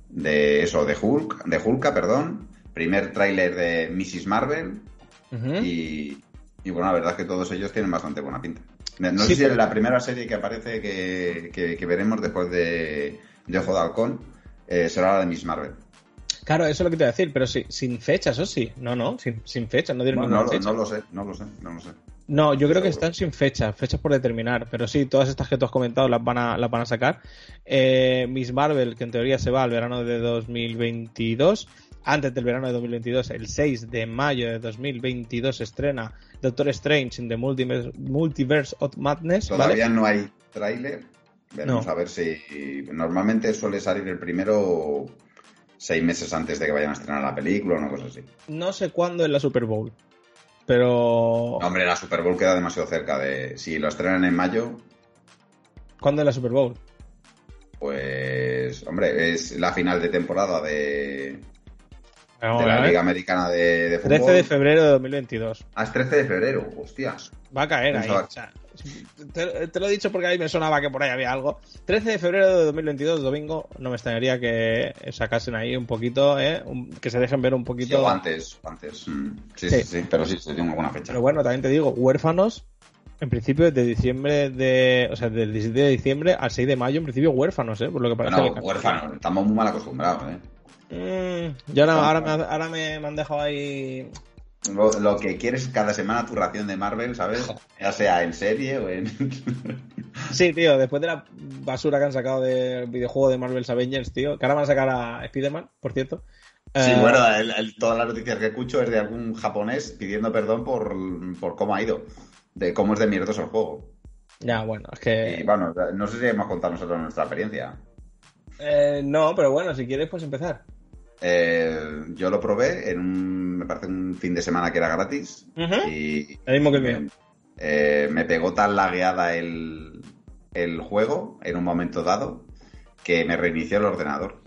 de eso, de Hulk, de Hulka, perdón, primer tráiler de Mrs. Marvel, y, bueno, la verdad es que todos ellos tienen bastante buena pinta. No sé si es la primera serie que aparece que, veremos después de, de Ojo de Halcón eh, será la de Miss Marvel. Claro, eso es lo que te iba a decir, pero sí, sin fecha, eso sí. No, no, sin, sin fecha, no dieron no, fecha. No lo sé, no lo sé, no lo sé. No, yo creo que están sin fecha, fechas por determinar, pero sí, todas estas que tú has comentado las van a, las van a sacar. Eh, Miss Marvel, que en teoría se va al verano de 2022, antes del verano de 2022, el 6 de mayo de 2022 se estrena Doctor Strange in the Multiverse, of Madness. Todavía no hay tráiler, vamos a ver si normalmente suele salir el primero seis meses antes de que vayan a estrenar la película o una cosa así. No sé cuándo en la Super Bowl. Pero. hombre, la Super Bowl queda demasiado cerca de. Si lo estrenan en mayo. ¿Cuándo es la Super Bowl? Pues. Hombre, es la final de temporada de. de la Liga Americana de, Fútbol. 13 de febrero de 2022. Ah, es 13 de febrero, hostias. Va a caer ahí. O sea, te, lo he dicho porque a mí me sonaba que por ahí había algo. 13 de febrero de 2022, domingo, no me extrañaría que sacasen ahí un poquito, ¿eh? que se dejen ver un poquito. Sí, antes, antes. Mm. Sí, sí, sí, pero sí, se tiene alguna fecha. Pero bueno, también te digo, huérfanos, en principio de diciembre de. O sea, del 17 de diciembre al 6 de mayo, en principio huérfanos, ¿eh? Por lo que parece. No, huérfanos, estamos muy mal acostumbrados, ¿eh? Mm, ya ahora, me, ahora me, me han dejado ahí lo, que quieres cada semana tu ración de Marvel, ¿sabes? Ya sea en serie o en. sí, tío, después de la basura que han sacado del videojuego de Marvel's Avengers, tío, que ahora van a sacar a Spider-Man, por cierto. Sí, eh, bueno, todas las noticias que escucho es de algún japonés pidiendo perdón por, cómo ha ido, de cómo es de mierdoso el juego. Ya, bueno, es que. Y bueno, no sé si hemos contado nosotros nuestra experiencia. Eh, no, pero bueno, si quieres, pues empezar. Eh, yo lo probé en un, me parece un fin de semana que era gratis. y el mismo que el mío. Eh, me pegó tan lagueada el, el juego en un momento dado que me reinició el ordenador.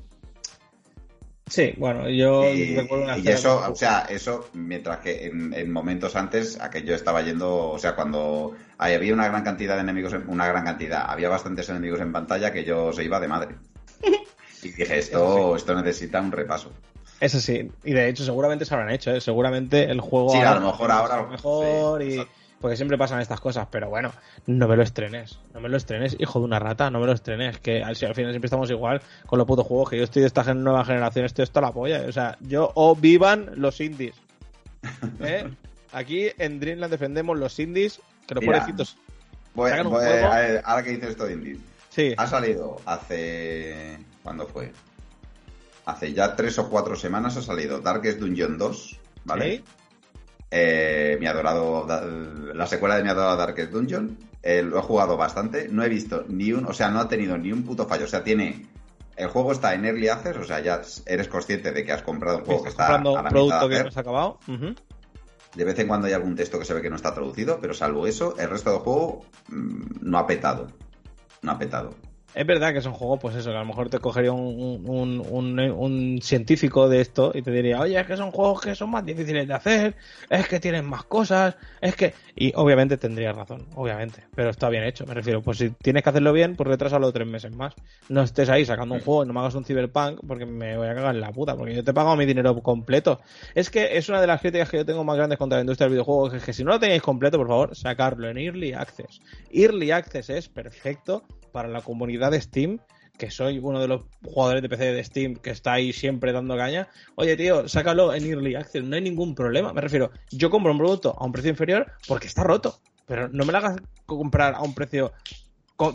Sí, bueno, yo y, y eso, o sea, eso, mientras que en, momentos antes, aquello estaba yendo, o sea, cuando había una gran cantidad de enemigos, una gran cantidad, había bastantes enemigos en pantalla que yo se iba de madre. Y dije, esto, esto necesita un repaso. Eso sí, y de hecho seguramente se habrán hecho, ¿eh? seguramente el juego... Sí, a lo mejor ahora... A lo mejor y... Porque siempre pasan estas cosas, pero bueno, no me lo estrenes, no me lo estrenes, hijo de una rata, no me lo estrenes, que al, final siempre estamos igual con los putos juegos, que yo estoy de esta nueva generación, estoy hasta la polla, o sea, yo o vivan los indies. ¿eh? Aquí en Dreamland defendemos los indies, que los pobrecitos... ahora que dices esto de indies, sí. ha salido hace ¿Cuándo fue? Hace ya tres o cuatro semanas ha salido Darkest Dungeon 2, ¿vale? Eh, mi adorado, la secuela de mi adorado Darkest Dungeon. Eh, lo he jugado bastante, no he visto ni un, o sea, no ha tenido ni un puto fallo. O sea, tiene. El juego está en Early Access, o sea, ya eres consciente de que has comprado un juego que está. Comprando a producto que no ha acabado. De vez en cuando hay algún texto que se ve que no está traducido, pero salvo eso, el resto del juego mm, no ha petado. No ha petado. Es verdad que es un juego, pues eso, que a lo mejor te cogería un, un, científico de esto y te diría, oye, es que son juegos que son más difíciles de hacer, es que tienen más cosas, es que... Y obviamente tendría razón, obviamente, pero está bien hecho, me refiero, pues si tienes que hacerlo bien, pues retrasalo tres meses más. No estés ahí sacando un juego no me hagas un cyberpunk porque me voy a cagar en la puta, porque yo te he pagado mi dinero completo. Es que es una de las críticas que yo tengo más grandes contra la industria del videojuego, es que si no lo tenéis completo, por favor, sacarlo en Early Access. Early Access es perfecto para la comunidad de Steam, que soy uno de los jugadores de PC de Steam que está ahí siempre dando caña, oye tío, sácalo en Early Access, no hay ningún problema. Me refiero, yo compro un producto a un precio inferior porque está roto, pero no me lo hagas comprar a un precio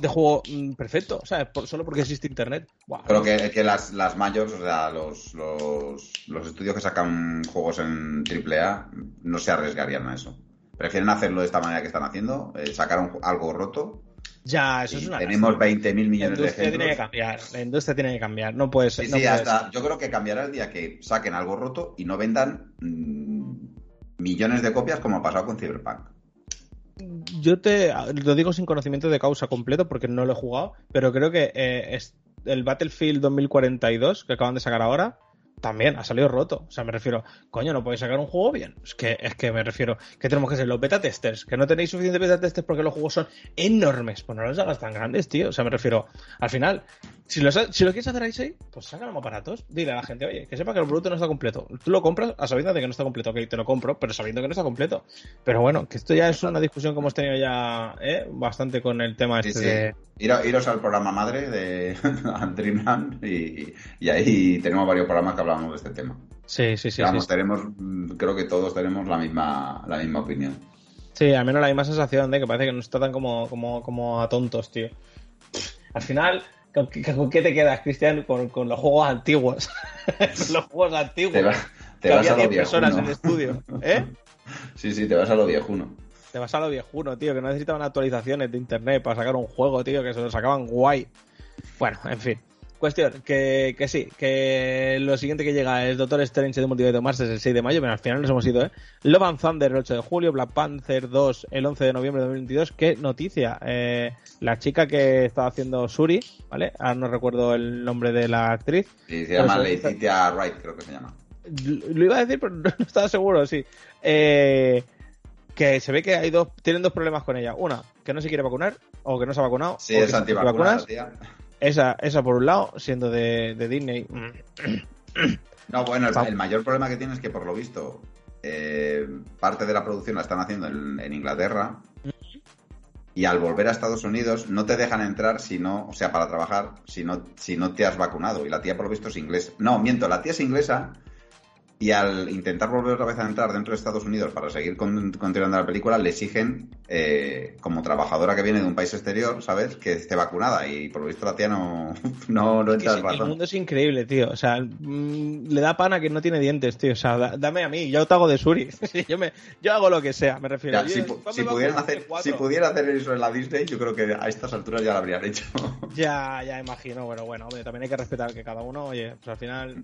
de juego mm, perfecto, ¿sabes? solo porque existe internet. Creo que, las, las mayores, o sea, los, los, los, estudios que sacan juegos en AAA no se arriesgarían a eso. Prefieren hacerlo de esta manera que están haciendo, eh, sacar algo roto ya, eso es una. Tenemos 20 mil millones de ejemplos. Tiene que cambiar, la industria tiene que cambiar. No puede ser. Sí, sí, hasta, yo creo que cambiará el día que saquen algo roto y no vendan mm, millones de copias como ha pasado con Cyberpunk. Yo te lo digo sin conocimiento de causa completo porque no lo he jugado, pero creo que eh, es el Battlefield 2042 que acaban de sacar ahora también ha salido roto. O sea, me refiero, coño, no podéis sacar un juego bien. Es que, es que me refiero, que tenemos que ser los beta testers, que no tenéis suficiente beta testers porque los juegos son enormes. Pues no los hagas tan grandes, tío. O sea, me refiero, al final, Si lo, si lo quieres hacer ahí, pues sácalo más baratos. Dile a la gente, oye, que sepa que el producto no está completo. Tú lo compras a sabiendo de que no está completo. Ok, te lo compro, pero sabiendo que no está completo. Pero bueno, que esto ya es una discusión que hemos tenido ya ¿eh? bastante con el tema este de... Iros, al programa madre de Dreamland y, y ahí tenemos varios programas que hablamos de este tema. Sí, sí, sí. Vamos, tenemos, creo que todos tenemos la misma, la misma opinión. Sí, al menos la misma sensación de que parece que nos tratan como, como, como a tontos, tío. Al final, ¿con, qué te quedas, Cristian? Con, con los juegos antiguos. los juegos antiguos. Te, te vas a lo personas en el estudio. ¿Eh? Sí, sí, te vas a lo viejuno. Te vas a lo viejuno, tío, que no necesitaban actualizaciones de internet para sacar un juego, tío, que se lo sacaban guay. Bueno, en fin. Cuestión, que, que, sí, que lo siguiente que llega es Doctor Strange de Multiverso Mars es el 6 de mayo, pero al final nos hemos ido, ¿eh? Love and Thunder el 8 de julio, Black Panther 2 el 11 de noviembre de 2022. ¿Qué noticia? Eh, la chica que estaba haciendo Suri, ¿vale? Ahora no recuerdo el nombre de la actriz. Sí, se llama Leticia Wright, creo que se llama. Lo iba a decir, pero no estaba seguro, sí. Eh, que se ve que hay dos, tienen dos problemas con ella. Una, que no se quiere vacunar o que no se ha vacunado. Sí, es antivacunas. Esa, esa por un lado, siendo de, Disney. No, bueno, el, mayor problema que tiene es que por lo visto eh, parte de la producción la están haciendo en, Inglaterra y al volver a Estados Unidos no te dejan entrar si no, o sea, para trabajar, si no, si no te has vacunado. Y la tía por lo visto es inglesa. No, miento, la tía es inglesa, y al intentar volver otra vez a entrar dentro de Estados Unidos para seguir continuando la película, le exigen, eh, como trabajadora que viene de un país exterior, ¿sabes? Que esté vacunada. Y por lo visto la tía no, no, no entra El mundo es increíble, tío. O sea, mm, le da pana que no tiene dientes, tío. O sea, dame a mí, yo te hago de Suri. yo, me, yo hago lo que sea, me refiero. si, pudieran hacer, si pudiera hacer eso en la Disney, yo creo que a estas alturas ya lo habrían hecho. ya, ya imagino. Bueno, bueno, también hay que respetar que cada uno, oye, pues al final,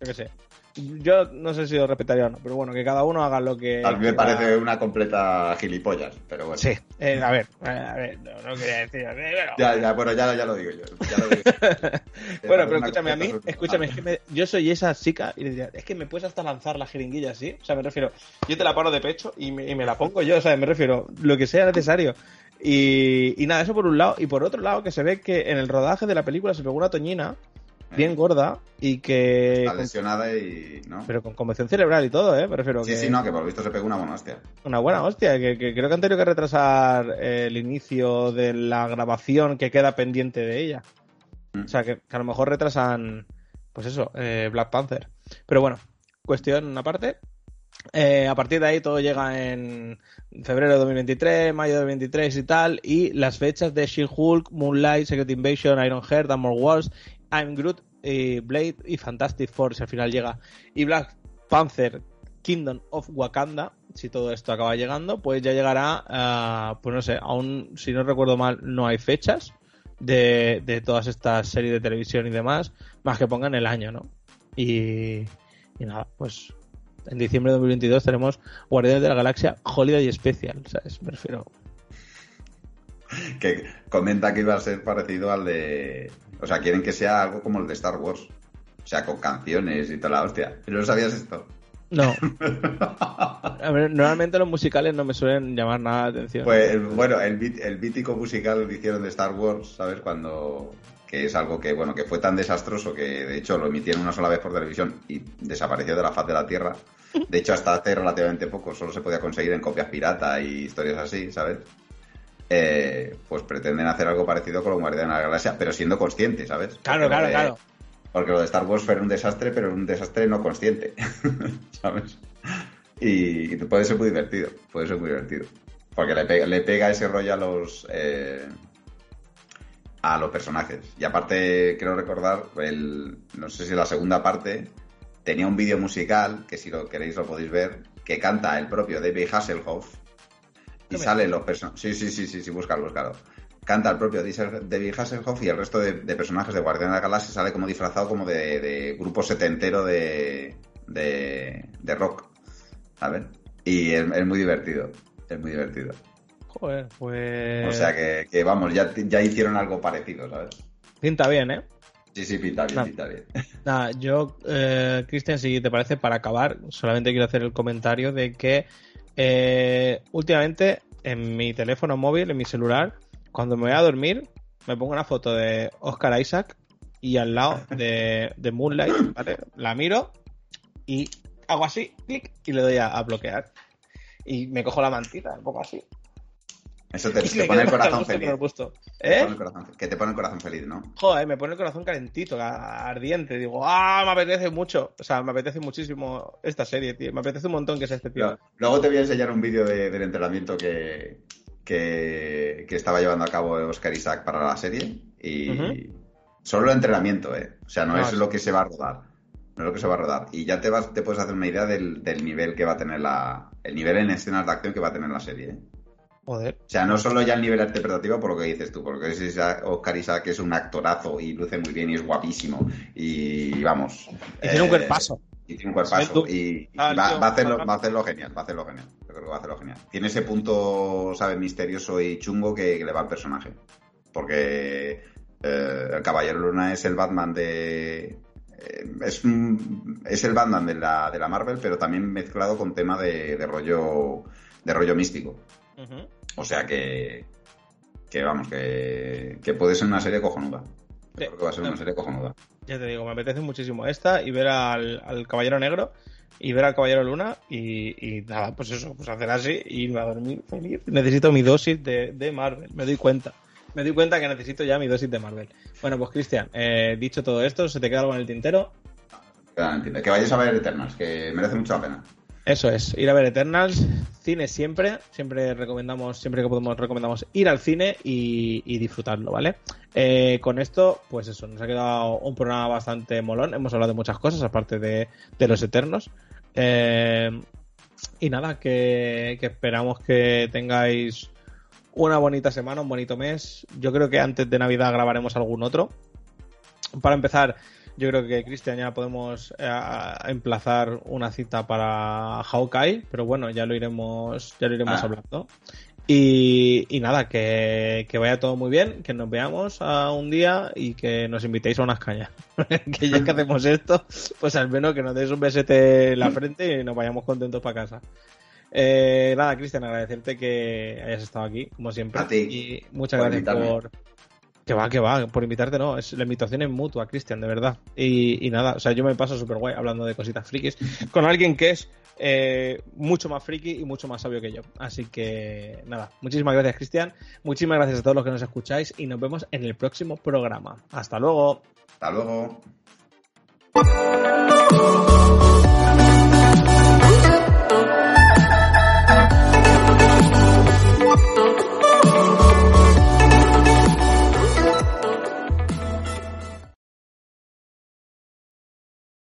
yo qué sé yo no sé si lo respetaría o no, pero bueno, que cada uno haga lo que. A mí me parece una completa gilipollas, pero bueno. Sí, eh, a ver, a ver, no, quería decir. Eh, ya, ya, bueno, ya, ya lo digo yo. bueno, pero escúchame, a mí, escúchame, es que yo soy esa chica y le diría, es que me puedes hasta lanzar la jeringuilla así, o sea, me refiero, yo te la paro de pecho y me, y me la pongo yo, o sea, me refiero, lo que sea necesario. Y, y nada, eso por un lado, y por otro lado, que se ve que en el rodaje de la película se pegó una toñina bien gorda y que... Está lesionada y... ¿no? Pero con conmoción cerebral y todo, ¿eh? Prefiero sí, sí, no, que por lo visto se pegó una buena hostia. Una buena hostia, que, creo que han tenido que retrasar el inicio de la grabación que queda pendiente de ella. Mm. O sea, que, a lo mejor retrasan, pues eso, eh, Black Panther. Pero bueno, cuestión aparte. Eh, a partir de ahí todo llega en febrero de 2023, mayo de 2023 y tal, y las fechas de She-Hulk, Moonlight, Secret Invasion, Iron Heart, More Wars I'm Groot, Blade y Fantastic Four, si al final llega. Y Black Panther, Kingdom of Wakanda, si todo esto acaba llegando, pues ya llegará, pues no sé, aún si no recuerdo mal, no hay fechas de, de, todas estas series de televisión y demás, más que pongan el año, ¿no? Y, y nada, pues en diciembre de 2022 tenemos Guardianes de la Galaxia Holiday Special, ¿sabes? Me refiero. Que comenta que iba a ser parecido al de o sea, quieren que sea algo como el de Star Wars. O sea, con canciones y toda la hostia. ¿No sabías esto? No. A ver, normalmente los musicales no me suelen llamar nada la atención. Pues bueno, el, el mítico musical que hicieron de Star Wars, ¿sabes? Cuando que es algo que bueno que fue tan desastroso que de hecho lo emitieron una sola vez por televisión y desapareció de la faz de la tierra. De hecho, hasta hace relativamente poco solo se podía conseguir en copias pirata y historias así, ¿sabes? Eh, pues pretenden hacer algo parecido con los Guardianes de la Galaxia, pero siendo conscientes, ¿sabes? Claro, claro, claro. Porque lo de Star Wars fue un desastre, pero un desastre no consciente, ¿sabes? Y, puede ser muy divertido, puede ser muy divertido. Porque le pega, le pega ese rollo a los... Eh, a los personajes. Y aparte, quiero recordar, el, no sé si la segunda parte tenía un vídeo musical, que si lo queréis lo podéis ver, que canta el propio David Hasselhoff, y salen los personajes. Sí, sí, sí, sí, sí, búscalo, búscalo. Canta el propio David Hasselhoff y el resto de, personajes de Guardián de la Galaxia sale como disfrazado como de, grupo setentero de, de, rock. ¿Sabes? Y es, muy divertido. Es muy divertido. Joder, pues. O sea que, vamos, ya, ya hicieron algo parecido, ¿sabes? Pinta bien, ¿eh? Sí, sí, pinta bien, pinta bien. Nada, yo, eh, Cristian, si te parece, para acabar, solamente quiero hacer el comentario de que eh, últimamente en mi teléfono móvil, en mi celular, cuando me voy a dormir, me pongo una foto de Oscar Isaac y al lado de, de Moonlight, ¿vale? La miro y hago así, clic, y le doy a, a bloquear. Y me cojo la mantita, un poco así. Eso te, me pone el corazón feliz. ¿Eh? el corazón- que te pone el corazón feliz, ¿no? Joder, me pone el corazón calentito, ardiente. Digo, ah, me apetece mucho. O sea, me apetece muchísimo esta serie, tío. Me apetece un montón que sea este tío. Luego te voy a enseñar un vídeo de- del entrenamiento que, que, que estaba llevando a cabo Oscar Isaac para la serie. Y solo el entrenamiento, ¿eh? O sea, no, No, es es- lo que se va a rodar. No es lo que se va a rodar. Y ya te vas, te puedes hacer una idea del, del nivel que va a tener la. El nivel en escenas de acción que va a tener la serie. ¿eh? Joder. O sea, no solo ya el nivel interpretativo por lo que dices tú, porque es Oscar Isaac es un actorazo y luce muy bien y es guapísimo. Y vamos. Y tiene un eh, cuerpazo. y tiene un cuerpazo. Y, y Ah, va, a hacerlo, va a hacerlo genial, va a hacerlo genial. Yo creo que va a hacerlo genial. Tiene ese punto, ¿sabes? Misterioso y chungo que, que le va al personaje. Porque eh, el Caballero Luna es el Batman de. eh, es, un- es el Batman de la, de la Marvel, pero también mezclado con tema de, de rollo de rollo místico. O sea que. Que vamos, que, que puede ser una serie cojonuda. Sí. creo que va a ser una serie cojonuda. Ya te digo, me apetece muchísimo esta y ver al, al Caballero Negro y ver al Caballero Luna y, y nada, pues eso, pues hacer así y irme a dormir feliz. Necesito mi dosis de, de Marvel, me doy cuenta. Me doy cuenta que necesito ya mi dosis de Marvel. Bueno, pues Cristian, eh, dicho todo esto, ¿se te queda algo en el tintero? Entiendo. Que vayáis a ver Eternals, que merece mucho la pena. Eso es, ir a ver Eternals, cine siempre, siempre recomendamos, siempre que podemos recomendamos ir al cine y, y disfrutarlo, ¿vale? Eh, con esto, pues eso, nos ha quedado un programa bastante molón, hemos hablado de muchas cosas, aparte de, los Eternos. Eh, y nada, que esperamos que tengáis una bonita semana, un bonito mes. Yo creo que antes de Navidad grabaremos algún otro. Para empezar, yo creo que Cristian ya podemos eh, emplazar una cita para Hawkeye, pero bueno, ya lo iremos, ya lo iremos Ah. hablando. Y, y nada, que, que vaya todo muy bien, que nos veamos a un día y que nos invitéis a unas cañas. que ya que hacemos esto, pues al menos que nos deis un besete en la frente y nos vayamos contentos para casa. Eh, nada, Cristian, agradecerte que hayas estado aquí, como siempre. A ti, Y muchas por gracias por. Que va, que va, por invitarte no, es la invitación es mutua, Cristian, de verdad. Y, y nada, o sea, yo me paso súper guay hablando de cositas frikis con alguien que es eh, mucho más friki y mucho más sabio que yo. Así que nada, muchísimas gracias, Cristian. Muchísimas gracias a todos los que nos escucháis y nos vemos en el próximo programa. Hasta luego. Hasta luego.